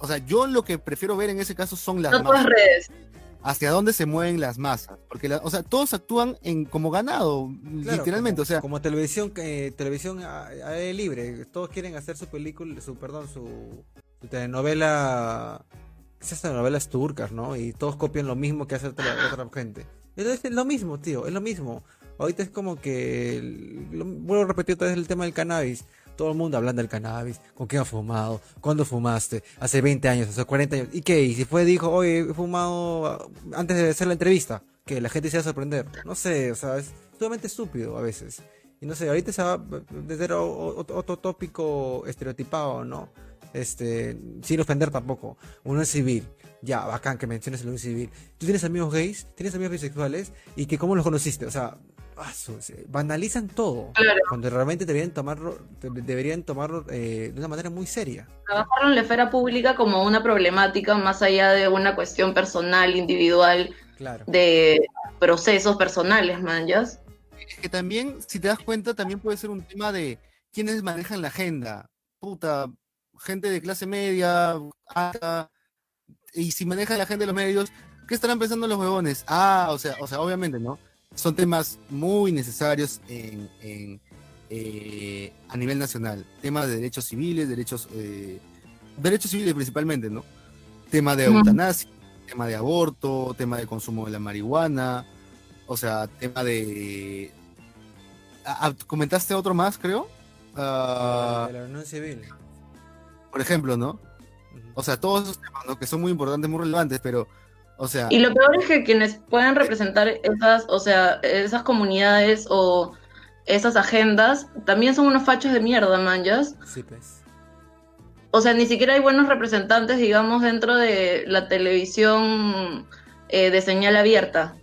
O sea, yo lo que prefiero ver en ese caso son las masas. redes. Hacia dónde se mueven las masas. Porque, o sea, todos actúan en como ganado, literalmente. Como, o sea, como televisión, eh, televisión libre. Todos quieren hacer su película, su, perdón, su, su telenovela esas novelas turcas, ¿no? Y todos copian lo mismo que hace otra, otra gente. Es lo mismo, tío, es lo mismo. Ahorita es como que, vuelvo a repetir otra vez el tema del cannabis. Todo el mundo hablando del cannabis, con quién ha fumado, cuándo fumaste, hace 20 años, hace 40 años. ¿Y qué? Y si fue, dijo, oye, he fumado antes de hacer la entrevista, que la gente se va a sorprender. No sé, o sea, es totalmente estúpido a veces. Y no sé, ahorita se va desde otro tópico estereotipado, ¿no? Este, sin ofender tampoco. Uno es civil. Ya, bacán que menciones el civil. Tú tienes amigos gays, tienes amigos bisexuales, y que cómo los conociste. O sea, banalizan todo. Cuando realmente deberían tomarlo deberían tomarlo eh, de una manera muy seria. Trabajaron en la esfera pública como una problemática más allá de una cuestión personal individual de procesos personales man que también si te das cuenta también puede ser un tema de quiénes manejan la agenda. Puta gente de clase media alta y si manejan la agenda de los medios ¿qué estarán pensando los huevones? ah o sea o sea obviamente no son temas muy necesarios en, eh, a nivel nacional. Temas de derechos civiles, derechos, eh, derechos civiles principalmente, ¿no? Tema de eutanasia, tema de aborto, tema de consumo de la marihuana, o sea, tema de... ¿Comentaste otro más, creo? Uh, de la unión civil. Por ejemplo, ¿no? O sea, todos esos temas, ¿no? Que son muy importantes, muy relevantes, pero sea, y lo peor es que quienes pueden representar esas, o sea, esas comunidades o esas agendas también son unos fachos de mierda, manjas. Sí, pues. O sea, ni siquiera hay buenos representantes, digamos, dentro de la televisión eh, de señal abierta.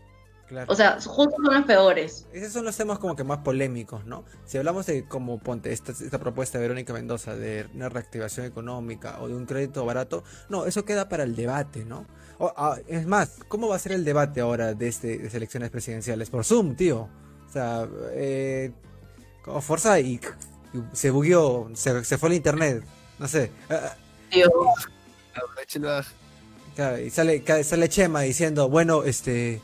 O sea, juntos son los peores. Esos son los temas como que más polémicos, ¿no? Si hablamos de como ponte esta, esta propuesta de Verónica Mendoza de una reactivación económica o de un crédito barato, no, eso queda para el debate, ¿no? Ah, es más, ¿cómo va a ser el debate ahora de, este, de elecciones presidenciales? Por Zoom, tío. O sea, eh, como fuerza y, se bugueó, se, fue el internet. No sé. Ah, ah, a- claro, y sale, sale Chema diciendo, bueno, este,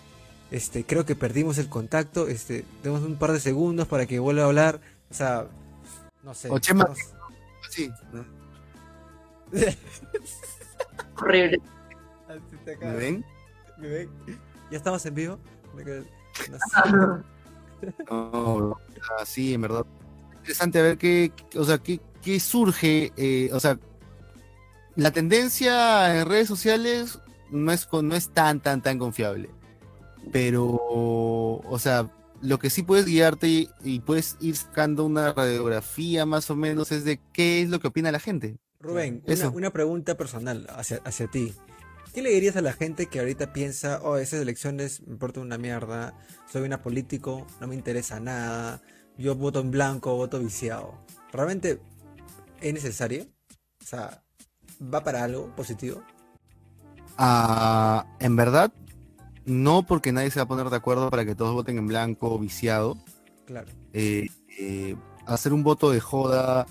este, creo que perdimos el contacto, este, demos un par de segundos para que vuelva a hablar. O sea, no sé. O Chema- no. Sí, Horrible. Así te ¿me ven? ¿Me ven? ¿Ya estamos en vivo? No sé. Ajá. No, ah, sí, en verdad. Interesante ver qué, o sea, qué, qué surge, eh, o sea, la tendencia en redes sociales no es, con- no es tan, tan, tan confiable. Pero, o sea, lo que sí puedes guiarte y, y puedes ir sacando una radiografía más o menos es de qué es lo que opina la gente. Rubén, una, Eso. una pregunta personal hacia, hacia ti. ¿Qué le dirías a la gente que ahorita piensa, oh, esas elecciones me importa una mierda, soy una político, no me interesa nada, yo voto en blanco, voto viciado? ¿Realmente es necesario? O sea, ¿va para algo positivo? Ah, en verdad, no porque nadie se va a poner de acuerdo para que todos voten en blanco o viciado. Claro. eh, eh, hacer un voto de joda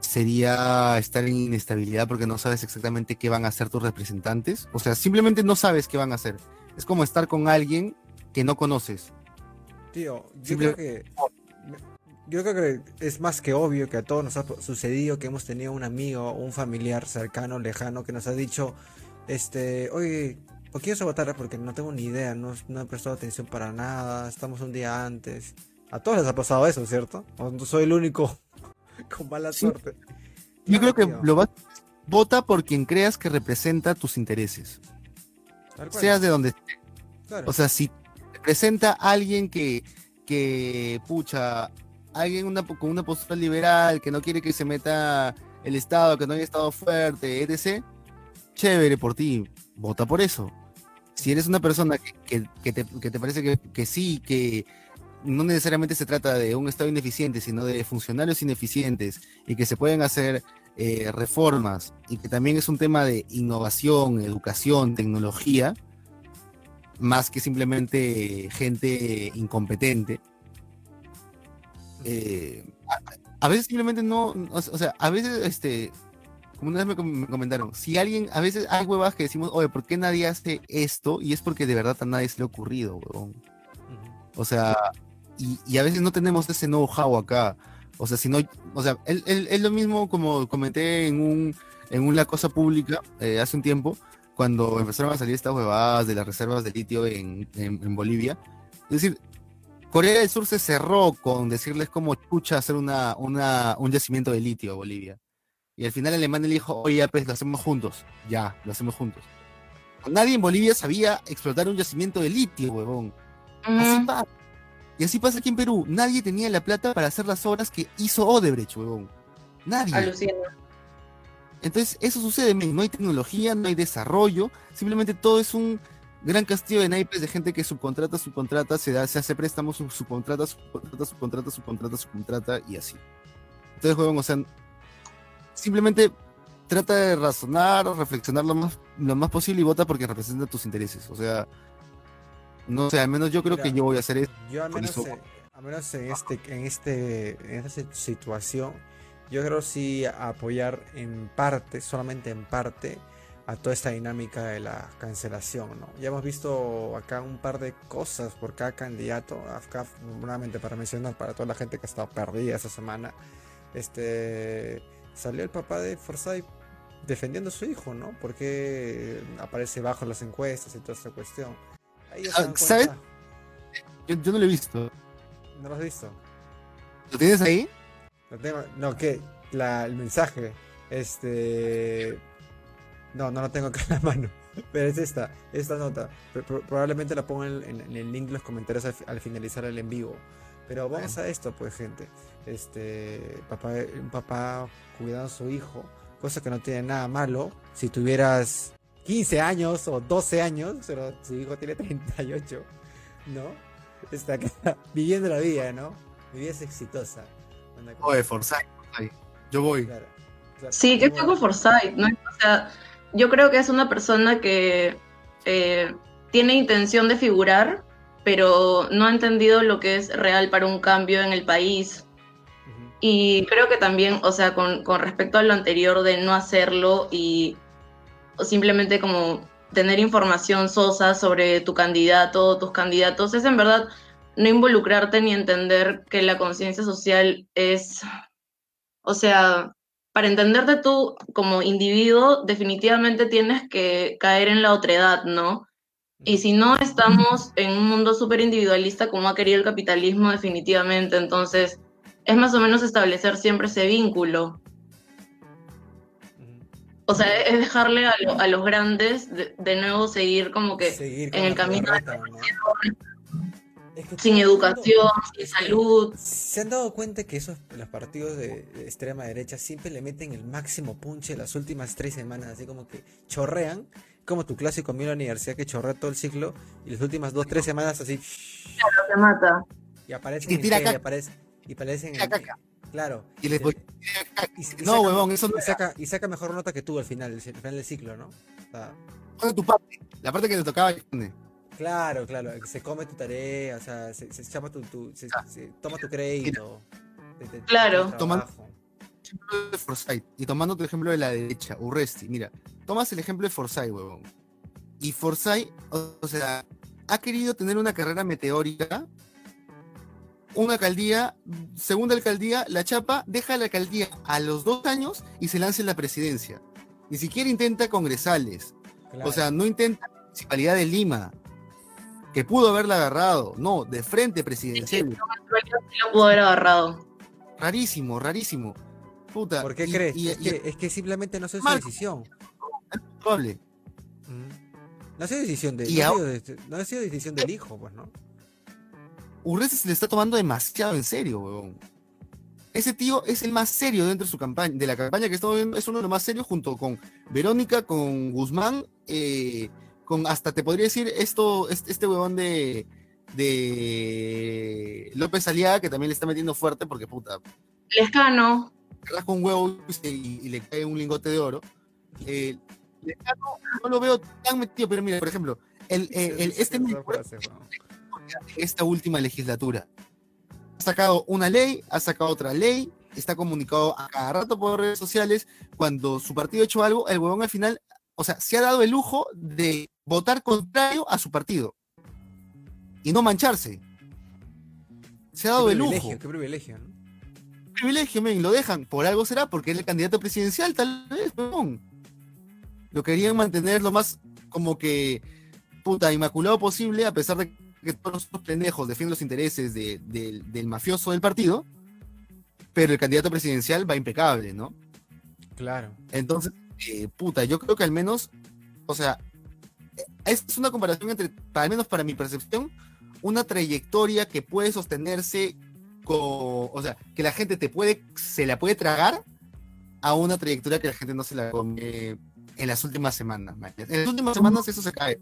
sería estar en inestabilidad porque no sabes exactamente qué van a hacer tus representantes. O sea, simplemente no sabes qué van a hacer. Es como estar con alguien que no conoces. Tío, yo Simple- creo que. Yo creo que es más que obvio que a todos nos ha sucedido que hemos tenido un amigo un familiar cercano, lejano, que nos ha dicho, este, oye, ¿por quién vas a votar? Porque no tengo ni idea, no, no he prestado atención para nada, estamos un día antes. A todos les ha pasado eso, ¿cierto? O no soy el único con mala Sí. suerte. Yo creo que lo vas vota por quien creas que representa tus intereses, seas de donde estés. claro. O sea, si representa a alguien que, que pucha, alguien una, con una postura liberal, que no quiere que se meta el Estado, que no haya Estado fuerte, etc., chévere por ti, vota por eso. Si eres una persona que, que- te, que te parece que, que sí, que no necesariamente se trata de un Estado ineficiente, sino de funcionarios ineficientes y que se pueden hacer eh, reformas y que también es un tema de innovación, educación, tecnología, más que simplemente gente incompetente. Eh, a, veces simplemente no, o sea, a veces, este, como una vez me, com- me comentaron, si alguien, a veces hay huevas que decimos, oye, ¿por qué nadie hace esto? Y es porque de verdad a nadie se le ha ocurrido, huevón. O sea, y, y a veces no tenemos ese know-how acá. O sea, si no, o sea, es lo mismo como comenté en un en una cosa pública eh, hace un tiempo, cuando empezaron a salir estas huevadas de las reservas de litio en, en- en Bolivia. Es decir, Corea del Sur se cerró con decirles cómo chucha hacer una, una, un yacimiento de litio a Bolivia. Y al final Alemania le dijo, oye, pues lo hacemos juntos. Ya, lo hacemos juntos. Nadie en Bolivia sabía explotar un yacimiento de litio, huevón. Así Ujú. pasa. Y así pasa aquí en Perú. Nadie tenía la plata para hacer las obras que hizo Odebrecht, huevón. Nadie. Alucina. Entonces, eso sucede, no hay tecnología, no hay desarrollo, simplemente todo es un gran castillo de naipes de gente que subcontrata, subcontrata, se, da, se hace préstamos, sub- subcontrata, subcontrata, subcontrata, subcontrata, subcontrata y así. Entonces, huevón, o sea, simplemente trata de razonar, reflexionar lo más, lo más posible y vota porque representa tus intereses. O sea, no sé, al menos yo creo Mira, que yo voy a hacer eso. Yo al menos, eso- eh, al menos en este, en este, en esta si- situación, yo creo sí apoyar en parte, solamente en parte, a toda esta dinámica de la cancelación, ¿no? Ya hemos visto acá un par de cosas por cada candidato, acá nuevamente para mencionar para toda la gente que ha estado perdida esta semana, este salió el papá de Forsyth defendiendo a su hijo, ¿no? Porque aparece bajo las encuestas y toda esta cuestión. Ahí Ah, ¿sabes? Yo, yo no lo he visto. ¿No lo has visto? ¿Lo tienes ahí? Lo tengo- no, que la, el mensaje, este, no, no lo tengo acá en la mano, pero es esta, esta nota. Pro- pro- probablemente la pongo en, en- en el link de los comentarios al finalizar el en vivo. Pero vamos a esto, pues, gente. Este, papá, un papá cuidando a su hijo, cosa que no tiene nada malo. Si tuvieras 15 años o 12 años, pero su hijo tiene 38, ¿no? Está acá viviendo la vida, ¿no? Mi vida es exitosa. Oye, Forsyth. Yo voy. Claro, claro. Sí, que Bueno, tengo Forsyth, ¿no? O sea, yo creo que es una persona que eh, tiene intención de figurar, pero no ha entendido lo que es real para un cambio en el país. Y creo que también, o sea, con, con respecto a lo anterior de no hacerlo y simplemente como tener información sosa sobre tu candidato, tus candidatos, es en verdad no involucrarte ni entender que la conciencia social es, o sea, para entenderte tú como individuo, definitivamente tienes que caer en la otredad, ¿no? Y si no, estamos en un mundo súper individualista como ha querido el capitalismo definitivamente, entonces es más o menos establecer siempre ese vínculo. O sea, es dejarle a, los grandes de, nuevo seguir como que en el camino sin educación, sin salud. ¿Se han dado cuenta que esos los partidos de, extrema derecha siempre le meten el máximo punche las últimas tres semanas, así como que chorrean, como tu clásico en la universidad que chorrea todo el ciclo y las últimas dos, tres semanas así. Claro, se mata. Y aparecen y, tira y, aparece, y aparecen en, Claro. Y les voy... no, huevón, eso no. Y saca, y saca mejor nota que tú al final, al final del ciclo, ¿no? O sea, tu parte, la parte que te tocaba. Claro, claro, se come tu tarea, o sea, se, se tu, tu se, toma tu crédito. claro. Tomando ejemplo de Forsyth y tomando tu ejemplo de la derecha, Urresti, mira, tomas el ejemplo de Forsyth, huevón. Y Forsyth, o sea, ha querido tener una carrera meteórica una alcaldía, segunda alcaldía, la chapa deja la alcaldía a los dos años y se lanza en la presidencia. Ni siquiera intenta congresales. O sea, no intenta la municipalidad de Lima, que pudo haberla agarrado. No, de frente presidencial. Sí, lo pudo haber agarrado. Rarísimo, rarísimo. Puta. ¿Por qué crees? es, que, simplemente no es su decisión. No ha sido decisión de, no ha sido decisión del hijo, pues, ¿no? Urresti se le está tomando demasiado en serio, weón. Ese tío es el más serio dentro de su campaña, de la campaña que estamos viendo, es uno de los más serios junto con Verónica, con Guzmán, eh, con hasta te podría decir esto, este, este huevón de, de López Aliaga, que también le está metiendo fuerte porque puta. Lescano. Rasca un huevo y, le cae un lingote de oro. Eh, Lescano no lo veo tan metido, pero mira, por ejemplo, el, el, este esta última legislatura. Ha sacado una ley, ha sacado otra ley, está comunicado a cada rato por redes sociales. Cuando su partido ha hecho algo, el huevón al final, o sea, se ha dado el lujo de votar contrario a su partido y no mancharse. Se ha dado el lujo. Qué privilegio, ¿no? Privilegio, men, lo dejan. Por algo será, porque es el candidato presidencial, tal vez, huevón. Lo querían mantener lo más como que puta inmaculado posible, a pesar de que todos los pendejos defienden los intereses del mafioso del partido, pero el candidato presidencial va impecable, ¿no? Claro. Entonces, eh, puta, yo creo que al menos, o sea, es una comparación entre, al menos para mi percepción, una trayectoria que puede sostenerse con, o sea, que la gente te puede, se la puede tragar a una trayectoria que la gente no se la come en las últimas semanas. En las últimas semanas eso se cae.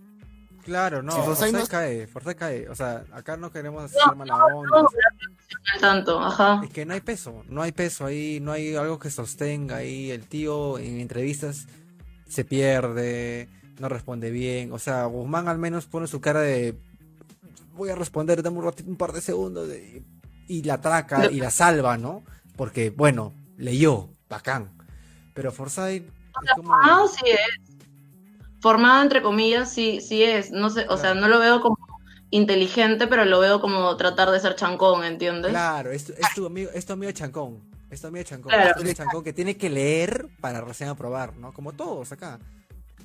Claro, no, Forza cae, Forza cae. O sea, acá no queremos hacer mala onda. tanto, ajá. Es que no hay peso, no hay peso ahí, no hay algo que sostenga ahí. El tío en entrevistas se pierde, no responde bien. O sea, Guzmán al menos pone su cara de voy a responder, dame un, un par de segundos y la atraca y la salva, ¿no? Porque, bueno, leyó, bacán. Pero Forsyth es como... Ah, sí es formado entre comillas, sí, sí es. No sé, o sea, no lo veo como inteligente, pero lo veo como tratar de ser chancón, ¿entiendes? Claro, es, es tu amigo, es tu amigo chancón. Es tu amigo chancón. Es tu amigo chancón que tiene que leer para recién aprobar, ¿no? Como todos acá,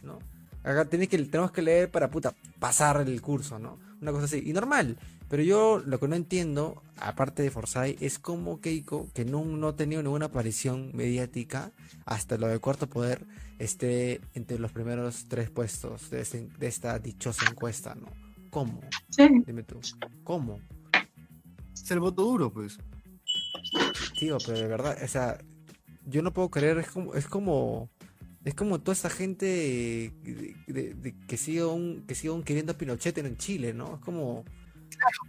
¿no? Acá tiene que, tenemos que leer para puta pasar el curso, ¿no? Una cosa así. Y normal. Pero yo lo que no entiendo, aparte de Forsyth, es como Keiko, que no, no ha tenido ninguna aparición mediática hasta lo del cuarto poder, esté entre los primeros tres puestos de, este, esta dichosa encuesta, ¿no? ¿Cómo? Sí. Dime tú, ¿cómo? Es el voto duro, pues. Tío, pero de verdad, o sea, yo no puedo creer, es como, es como, es como toda esa gente que sigue un, que sigue queriendo a Pinochet en Chile, ¿no? Es como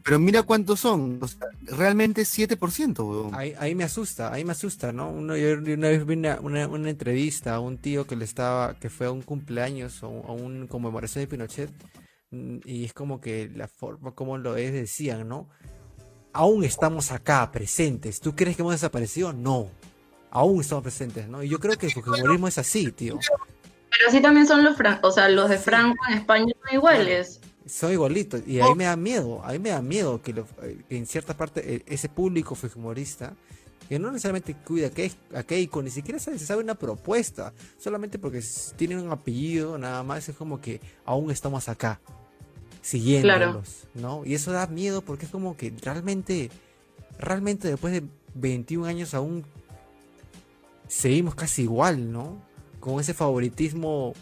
pero mira cuántos son, realmente 7%. Ahí, ahí, me asusta, ahí me asusta, ¿no? Uno, yo una vez vi una, una, entrevista a un tío que le estaba, que fue a un cumpleaños o a un conmemoración de Pinochet, mm, y es como que la forma como lo es decían, ¿no? aún estamos acá, presentes. ¿Tú crees que hemos desaparecido? No. Aún estamos presentes, ¿no? Y yo creo que el fujimorismo es así, tío. Pero así también son los o sea, los de Franco en España son iguales. Son igualitos. Y ahí me da miedo, ahí me da miedo que, eh, en cierta parte eh, ese público fujimorista que no necesariamente cuida a Keiko, ni siquiera se sabe una propuesta, solamente porque tienen un apellido, nada más, es como que aún estamos acá, siguiéndolos, ¿no? Y eso da miedo porque es como que realmente, realmente después de 21 años aún seguimos casi igual, ¿no? Con ese favoritismo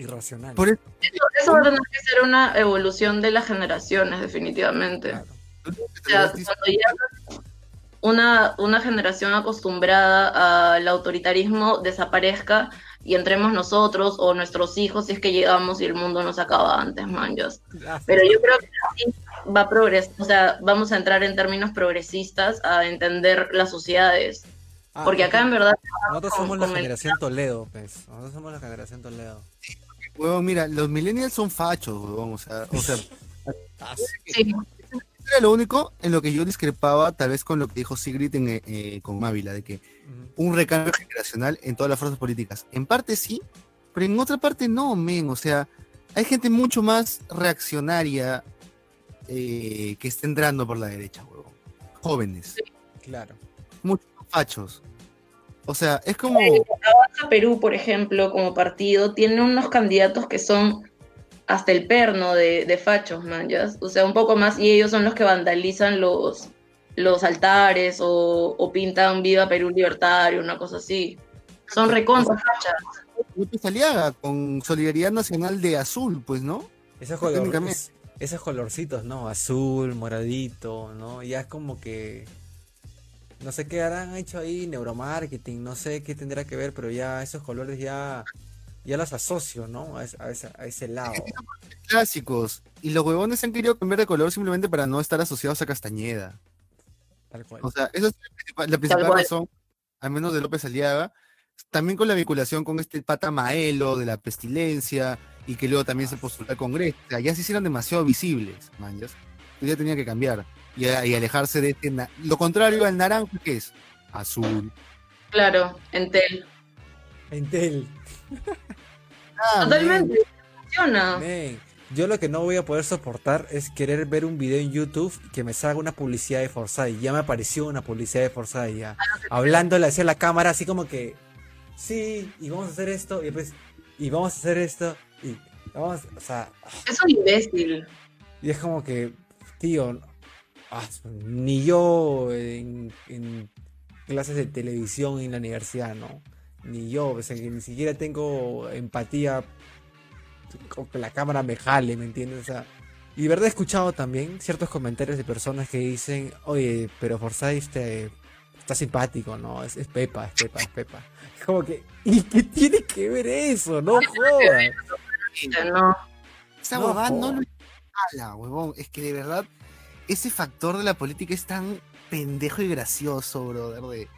irracional. eso, va a tener que ser una evolución de las generaciones, definitivamente. O sea, cuando ya una, una generación acostumbrada al autoritarismo desaparezca y entremos nosotros o nuestros hijos si es que llegamos y el mundo nos acaba antes, manjas. Pero yo creo que así va a progresar, o sea, vamos a entrar en términos progresistas a entender las sociedades. Ah, Porque acá en verdad... Nosotros somos la generación Toledo, pues. Nosotros somos la generación Toledo. Huevón, mira, los millennials son fachos, huevón, o sea... O sea sí era lo único en lo que yo discrepaba, tal vez con lo que dijo Sigrid en, eh, eh, con Mávila, de que un recambio generacional en todas las fuerzas políticas. En parte sí, pero en otra parte no, men. O sea, hay gente mucho más reaccionaria eh, que está entrando por la derecha, huevón. Jóvenes. claro. Muchos fachos. O sea, es como. Perú, por ejemplo, como partido, tiene unos candidatos que son hasta el perno de, de fachos, man, O sea, un poco más, y ellos son los que vandalizan los, los altares o, pintan Viva Perú Libertario, una cosa así. Son recontra fachas. López Aliaga, con Solidaridad Nacional de Azul, pues, ¿no? Esos, colores, esos colorcitos, ¿no? Azul, moradito, ¿no? Ya es como que... No sé qué harán hecho ahí, neuromarketing, no sé qué tendrá que ver, pero ya esos colores ya ya las asocio, ¿no? A, ese, lado. Clásicos. Y los huevones han querido cambiar de color simplemente para no estar asociados a Castañeda. Tal cual. O sea, esa es la principal, razón, al menos de López Aliaga. También con la vinculación con este pata Maelo de la pestilencia y que luego también se postuló al Congreso. O sea, ya se hicieron demasiado visibles, man. Ya, tenía que cambiar y, alejarse de este. Lo contrario al naranja, que es? Azul. Claro, Entel. Entel. Ah, Totalmente, funciona. Yo lo que no voy a poder soportar es querer ver un video en YouTube que me salga una publicidad de Forsyth. Ya me apareció una publicidad de Forsyth ya. Hablándole hacia la cámara así como que sí, y vamos a hacer esto, y después, y vamos a hacer esto, y vamos, o sea. Es un imbécil. Y es como que, tío, ah, ni yo en clases de televisión en la universidad, ¿no? ni yo, o sea, que ni siquiera tengo empatía con que la cámara me jale, ¿me entiendes? O sea, y de verdad he escuchado también ciertos comentarios de personas que dicen, oye, pero Forsyth este, está simpático, ¿no? Es, Pepa, es Pepa, es Pepa. Es como que, ¿y qué tiene que ver eso? No jodas. No. Esa no, no lo habla, huevón. Es que de verdad, ese factor de la política es tan pendejo y gracioso, brother, de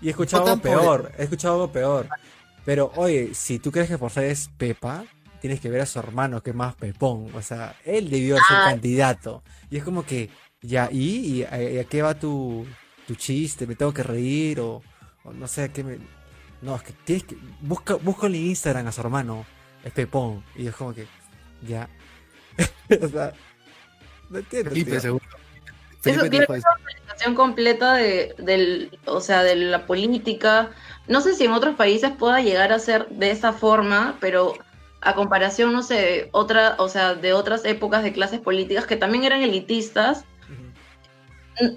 y he escuchado algo peor, he escuchado algo peor. Pero oye, si tú crees que Forsyth es Pepa, tienes que ver a su hermano que es más pepón. O sea, él debió ser ah. candidato. Y es como que, ya, ¿y, a, qué va tu, tu chiste? ¿Me tengo que reír? O, no sé, ¿a qué me...? No, es que tienes que... Busca, busca en Instagram a su hermano. Es pepón. Y es como que, ya. o sea, no entiendo. Eso tiene una organización completa de, del, o sea, de la política. No sé si en otros países pueda llegar a ser de esa forma, pero a comparación, no sé, otra, o sea, de otras épocas de clases políticas que también eran elitistas.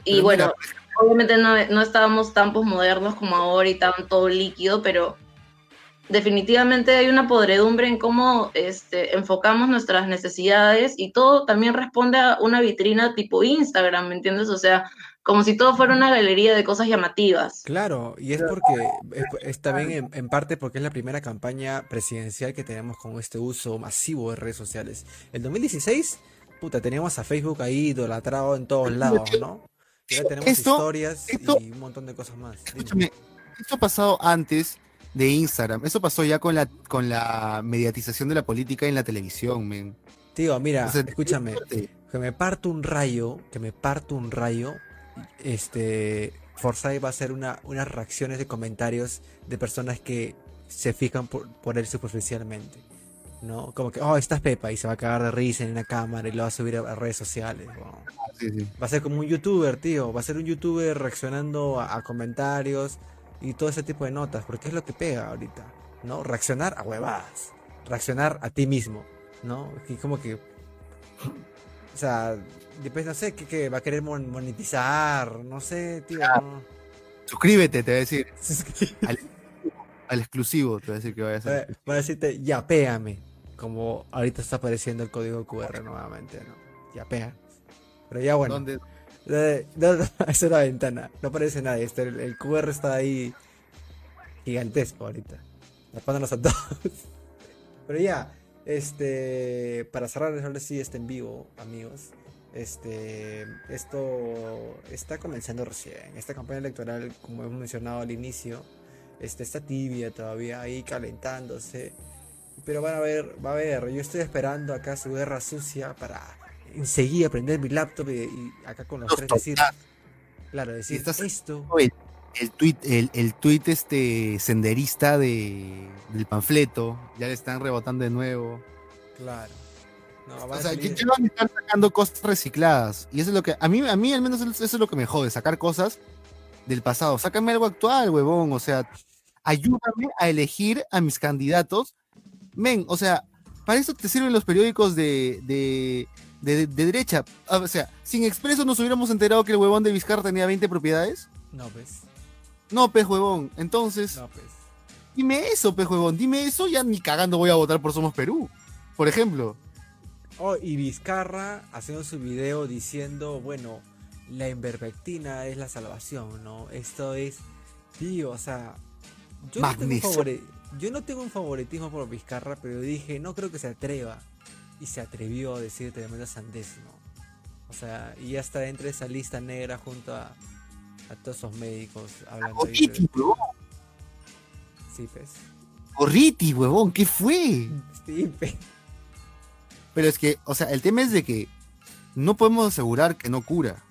Y bueno, obviamente no, no estábamos tan posmodernos como ahora y tan todo líquido, pero definitivamente hay una podredumbre en cómo este, enfocamos nuestras necesidades y todo también responde a una vitrina tipo Instagram, ¿me entiendes? O sea, como si todo fuera una galería de cosas llamativas. Claro, y es porque, está bien en, parte porque es la primera campaña presidencial que tenemos con este uso masivo de redes sociales. El 2016, puta, teníamos a Facebook ahí idolatrado en todos lados, ¿no? Y ahora tenemos historias y un montón de cosas más. Escúchame, esto ha pasado antes de Instagram. Eso pasó ya con la, con la mediatización de la política en la televisión, men. Tío, mira, escúchame. que me parto un rayo, que me parto un rayo, este, Forsyth va a hacer una, unas reacciones de comentarios de personas que se fijan por, por él superficialmente. ¿no? Como que, oh, estás Pepa y se va a cagar de risa en una cámara y lo va a subir a, a redes sociales. ¿no? Sí, sí. Va a ser como un youtuber, tío. Va a ser un youtuber reaccionando a, a comentarios y todo ese tipo de notas, porque es lo que pega ahorita, ¿no? Reaccionar a huevadas, reaccionar a ti mismo, ¿no? Y como que, o sea, después no sé, que, va a querer mon- monetizar, no sé, tío. no. Suscríbete, te voy a decir. Al, al exclusivo, te voy a decir que vaya a Va ser. va a decirte, ya, péame, como ahorita está apareciendo el código QR nuevamente, ¿no? Ya, pega. Pero ya bueno. ¿Dónde? No, es una ventana, no aparece nadie. Este, el, el QR está ahí gigantesco ahorita, tapándonos a todos. Pero ya, este, para cerrar ahora sí este en vivo, amigos. Este, esto está comenzando recién. Esta campaña electoral, como hemos mencionado al inicio, este, está tibia todavía ahí calentándose. Pero van a ver, va a ver, yo estoy esperando acá su guerra sucia para enseguida prender mi laptop y, y acá con los tres decir, claro, decir estás- esto. El, el tweet, el, el tweet este senderista de, del panfleto, ya le están rebotando de nuevo. Claro. No, O sea, salir- ya van a estar sacando cosas recicladas. Y eso es lo que, a mí, a mí al menos eso es lo que me jode, sacar cosas del pasado. Sácame algo actual, huevón. O sea, ayúdame a elegir a mis candidatos. Men, o sea, para eso te sirven los periódicos de, de, de- de derecha. Ah, O sea, sin expreso nos hubiéramos enterado que el huevón de Vizcarra tenía 20 propiedades. No, pues. No, pez huevón. Entonces, No, pues. dime eso, pez huevón. Dime eso, ya ni cagando voy a votar por Somos Perú. Por ejemplo. Oh, y Vizcarra haciendo su video diciendo, bueno, la invermectina es la salvación, ¿no? Esto es, tío, o sea, yo no, tengo un Magnesio. favori- yo no tengo un favoritismo por Vizcarra, pero dije, no creo que se atreva. Y se atrevió a decir tremenda sandez, ¿no? O sea, y ya está entre esa lista negra junto a, a todos esos médicos hablando ahí de- Gorriti, huevón. Sí, pues. Gorriti, huevón. ¿Qué fue? Sí, pues. Pero es que, o sea, el tema es de que no podemos asegurar que no cura.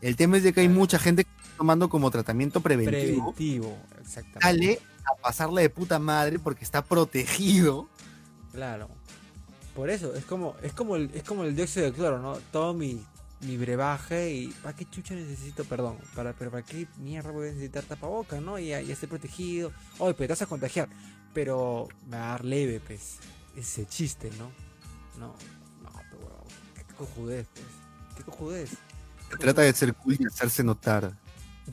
El tema es de que hay mucha gente que está tomando como tratamiento preventivo. Preventivo, exactamente. Sale a pasarla de puta madre porque está protegido. Claro. Por eso, es como, es como el, es como el dióxido de cloro, ¿no? Todo mi, mi brebaje y ¿para qué chucha necesito perdón? Para, pero ¿para qué mierda voy a necesitar tapaboca, no? Y ya, ya estoy protegido. Oye, pero te vas a contagiar. Pero me va a dar leve, pues. Ese chiste, ¿no? No, no, pero huevón, qué cojudez, pues. Qué cojudez. Se trata de ser cool y hacerse notar.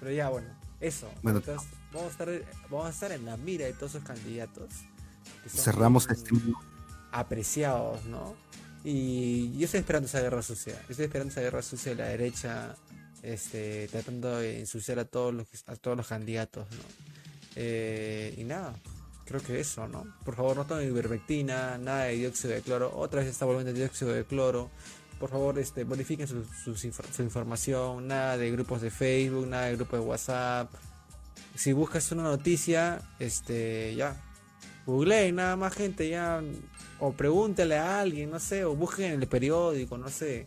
Pero ya, bueno, eso. Bueno. Entonces, vamos a estar, vamos a estar en la mira de todos esos candidatos. Cerramos este apreciados, ¿no? Y yo estoy esperando esa guerra sucia. Yo estoy esperando esa guerra sucia de la derecha, este, tratando de ensuciar a todos los, a todos los candidatos, ¿no? Eh, y nada, creo que eso, ¿no? Por favor, no tomen ivermectina, nada de dióxido de cloro. Otra vez está volviendo el dióxido de cloro. Por favor, este, modifiquen su, su información, nada de grupos de Facebook, nada de grupos de WhatsApp. Si buscas una noticia, este, ya, googleen nada más gente, ya, o pregúntale a alguien, no sé, o busquen en el periódico, no sé,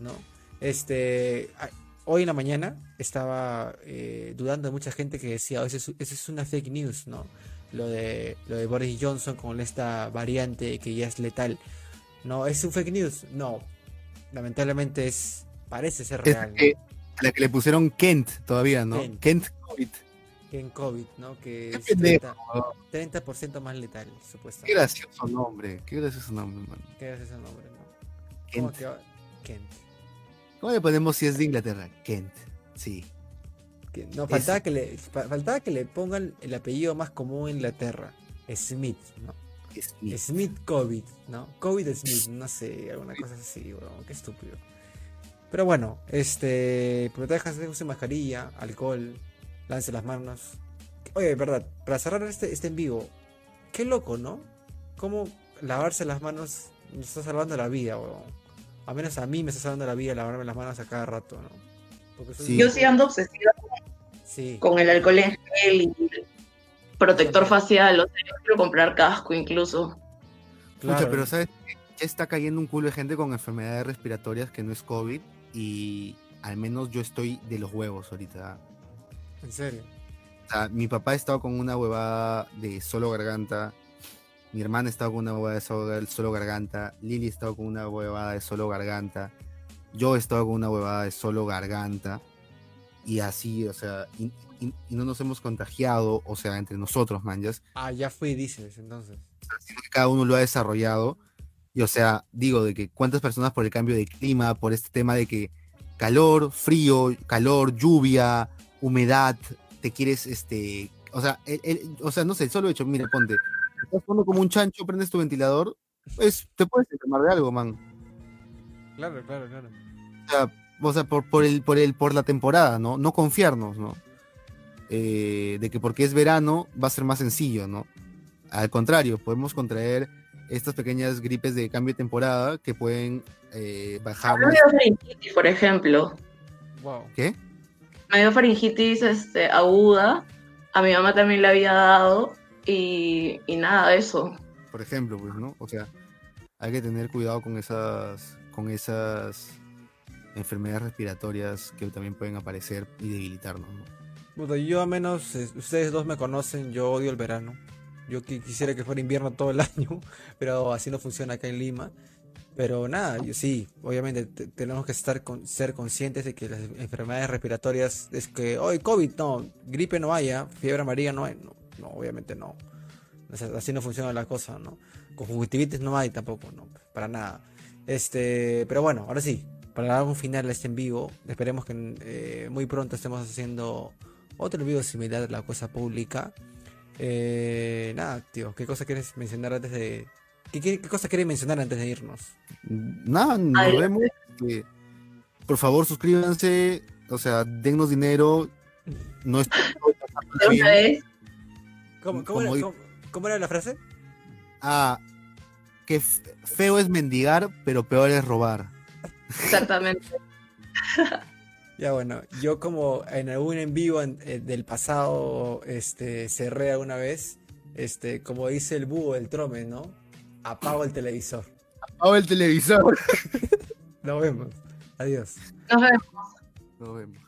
¿no? Este, hoy en la mañana estaba eh, dudando de mucha gente que decía, "Oh, esa es, una fake news, ¿no? Lo de, lo de Boris Johnson con esta variante que ya es letal. No, es un fake news. No, lamentablemente es, parece ser Es real. a la que le pusieron Kent todavía, ¿no? Kent. Kent COVID. Que en COVID, ¿no? Que Qué es pendejo. 30%, 30% más letal, Qué supuestamente. gracioso nombre. Qué gracioso nombre, man. ¿Qué ese nombre, no? ¿Cómo Kent. que va? Kent. ¿Cómo le ponemos si es de Inglaterra? Kent. Sí. No, faltaba que, le, fa- faltaba que le pongan el apellido más común en Inglaterra. Smith, ¿no? Smith. Smith COVID, ¿no? COVID Smith, no sé, alguna cosa así, weón, qué estúpido. Pero bueno, este, protéjase, use mascarilla, alcohol, lance las manos. Oye, verdad, para cerrar este, este en vivo, qué loco, ¿no? Cómo lavarse las manos nos está salvando la vida, weón. A menos a mí me está salvando la vida lavarme las manos a cada rato, ¿no? Porque soy- Sí. Yo sí ando obsesiva Sí. con el alcohol en gel y protector facial. O sea, yo quiero comprar casco incluso. Pucha, claro. pero ¿sabes? ya está cayendo un culo de gente con enfermedades respiratorias que no es COVID y al menos yo estoy de los huevos ahorita. En serio. O sea, mi papá ha estado con una huevada de solo garganta. Mi hermana ha estado con una huevada de solo, solo garganta. Lili ha estado con una huevada de solo garganta. Yo he estado con una huevada de solo garganta. Y así, o sea, y, y- y no nos hemos contagiado, o sea, entre nosotros, manjas. Ah, ya fui, dices, entonces. cada uno lo ha desarrollado. Y o sea, digo, de que cuántas personas por el cambio de clima, por este tema de que calor, frío, calor, lluvia, humedad, te quieres, este, o sea, el- el- o sea, no sé, solo hecho, mira, ponte, estás jugando como un chancho, prendes tu ventilador, pues te puedes enfermar de algo, man. Claro, claro, claro. O sea, o sea, por, por el, por el, por la temporada, ¿no? No confiarnos, ¿no? Eh, de que porque es verano va a ser más sencillo, ¿no? Al contrario, podemos contraer estas pequeñas gripes de cambio de temporada que pueden eh, bajar. Por ejemplo. Wow. ¿Qué? Me dio faringitis este, aguda. A mi mamá también le había dado. Y, y nada, eso. Por ejemplo, pues, ¿no? O sea, hay que tener cuidado con esas, con esas enfermedades respiratorias que también pueden aparecer y debilitarnos, ¿no? Puta, yo a menos, eh, ustedes dos me conocen, yo odio el verano. Yo qui- quisiera que fuera invierno todo el año, pero así no funciona acá en Lima. Pero nada, sí, obviamente te- tenemos que estar con, ser conscientes de que las enfermedades respiratorias es que hoy COVID no, gripe no haya, fiebre amarilla no hay, no, no, obviamente no. Así no funciona la cosa, ¿no? Conjuntivitis no hay tampoco, no, para nada. Este, pero bueno, ahora sí, para dar un final a este en vivo, esperemos que eh, muy pronto estemos haciendo otro video similar de la cosa pública. Eh, nada, tío, ¿qué cosa quieres mencionar antes de... ¿Qué, qué, qué cosa quieres mencionar antes de irnos? Nada, nos Ay. vemos. eh, por favor, suscríbanse, o sea, dennos dinero. No es De una vez, ¿Cómo, era, di- cómo- cómo era la frase? Ah, que feo es mendigar, pero peor es robar. exactamente. Ya bueno, yo como en algún en vivo en- eh, del pasado este, cerré alguna vez, este, como dice el búho del trome, ¿no? Apago el televisor. Apaga el televisor. Nos vemos. Adiós. Nos vemos. Nos vemos.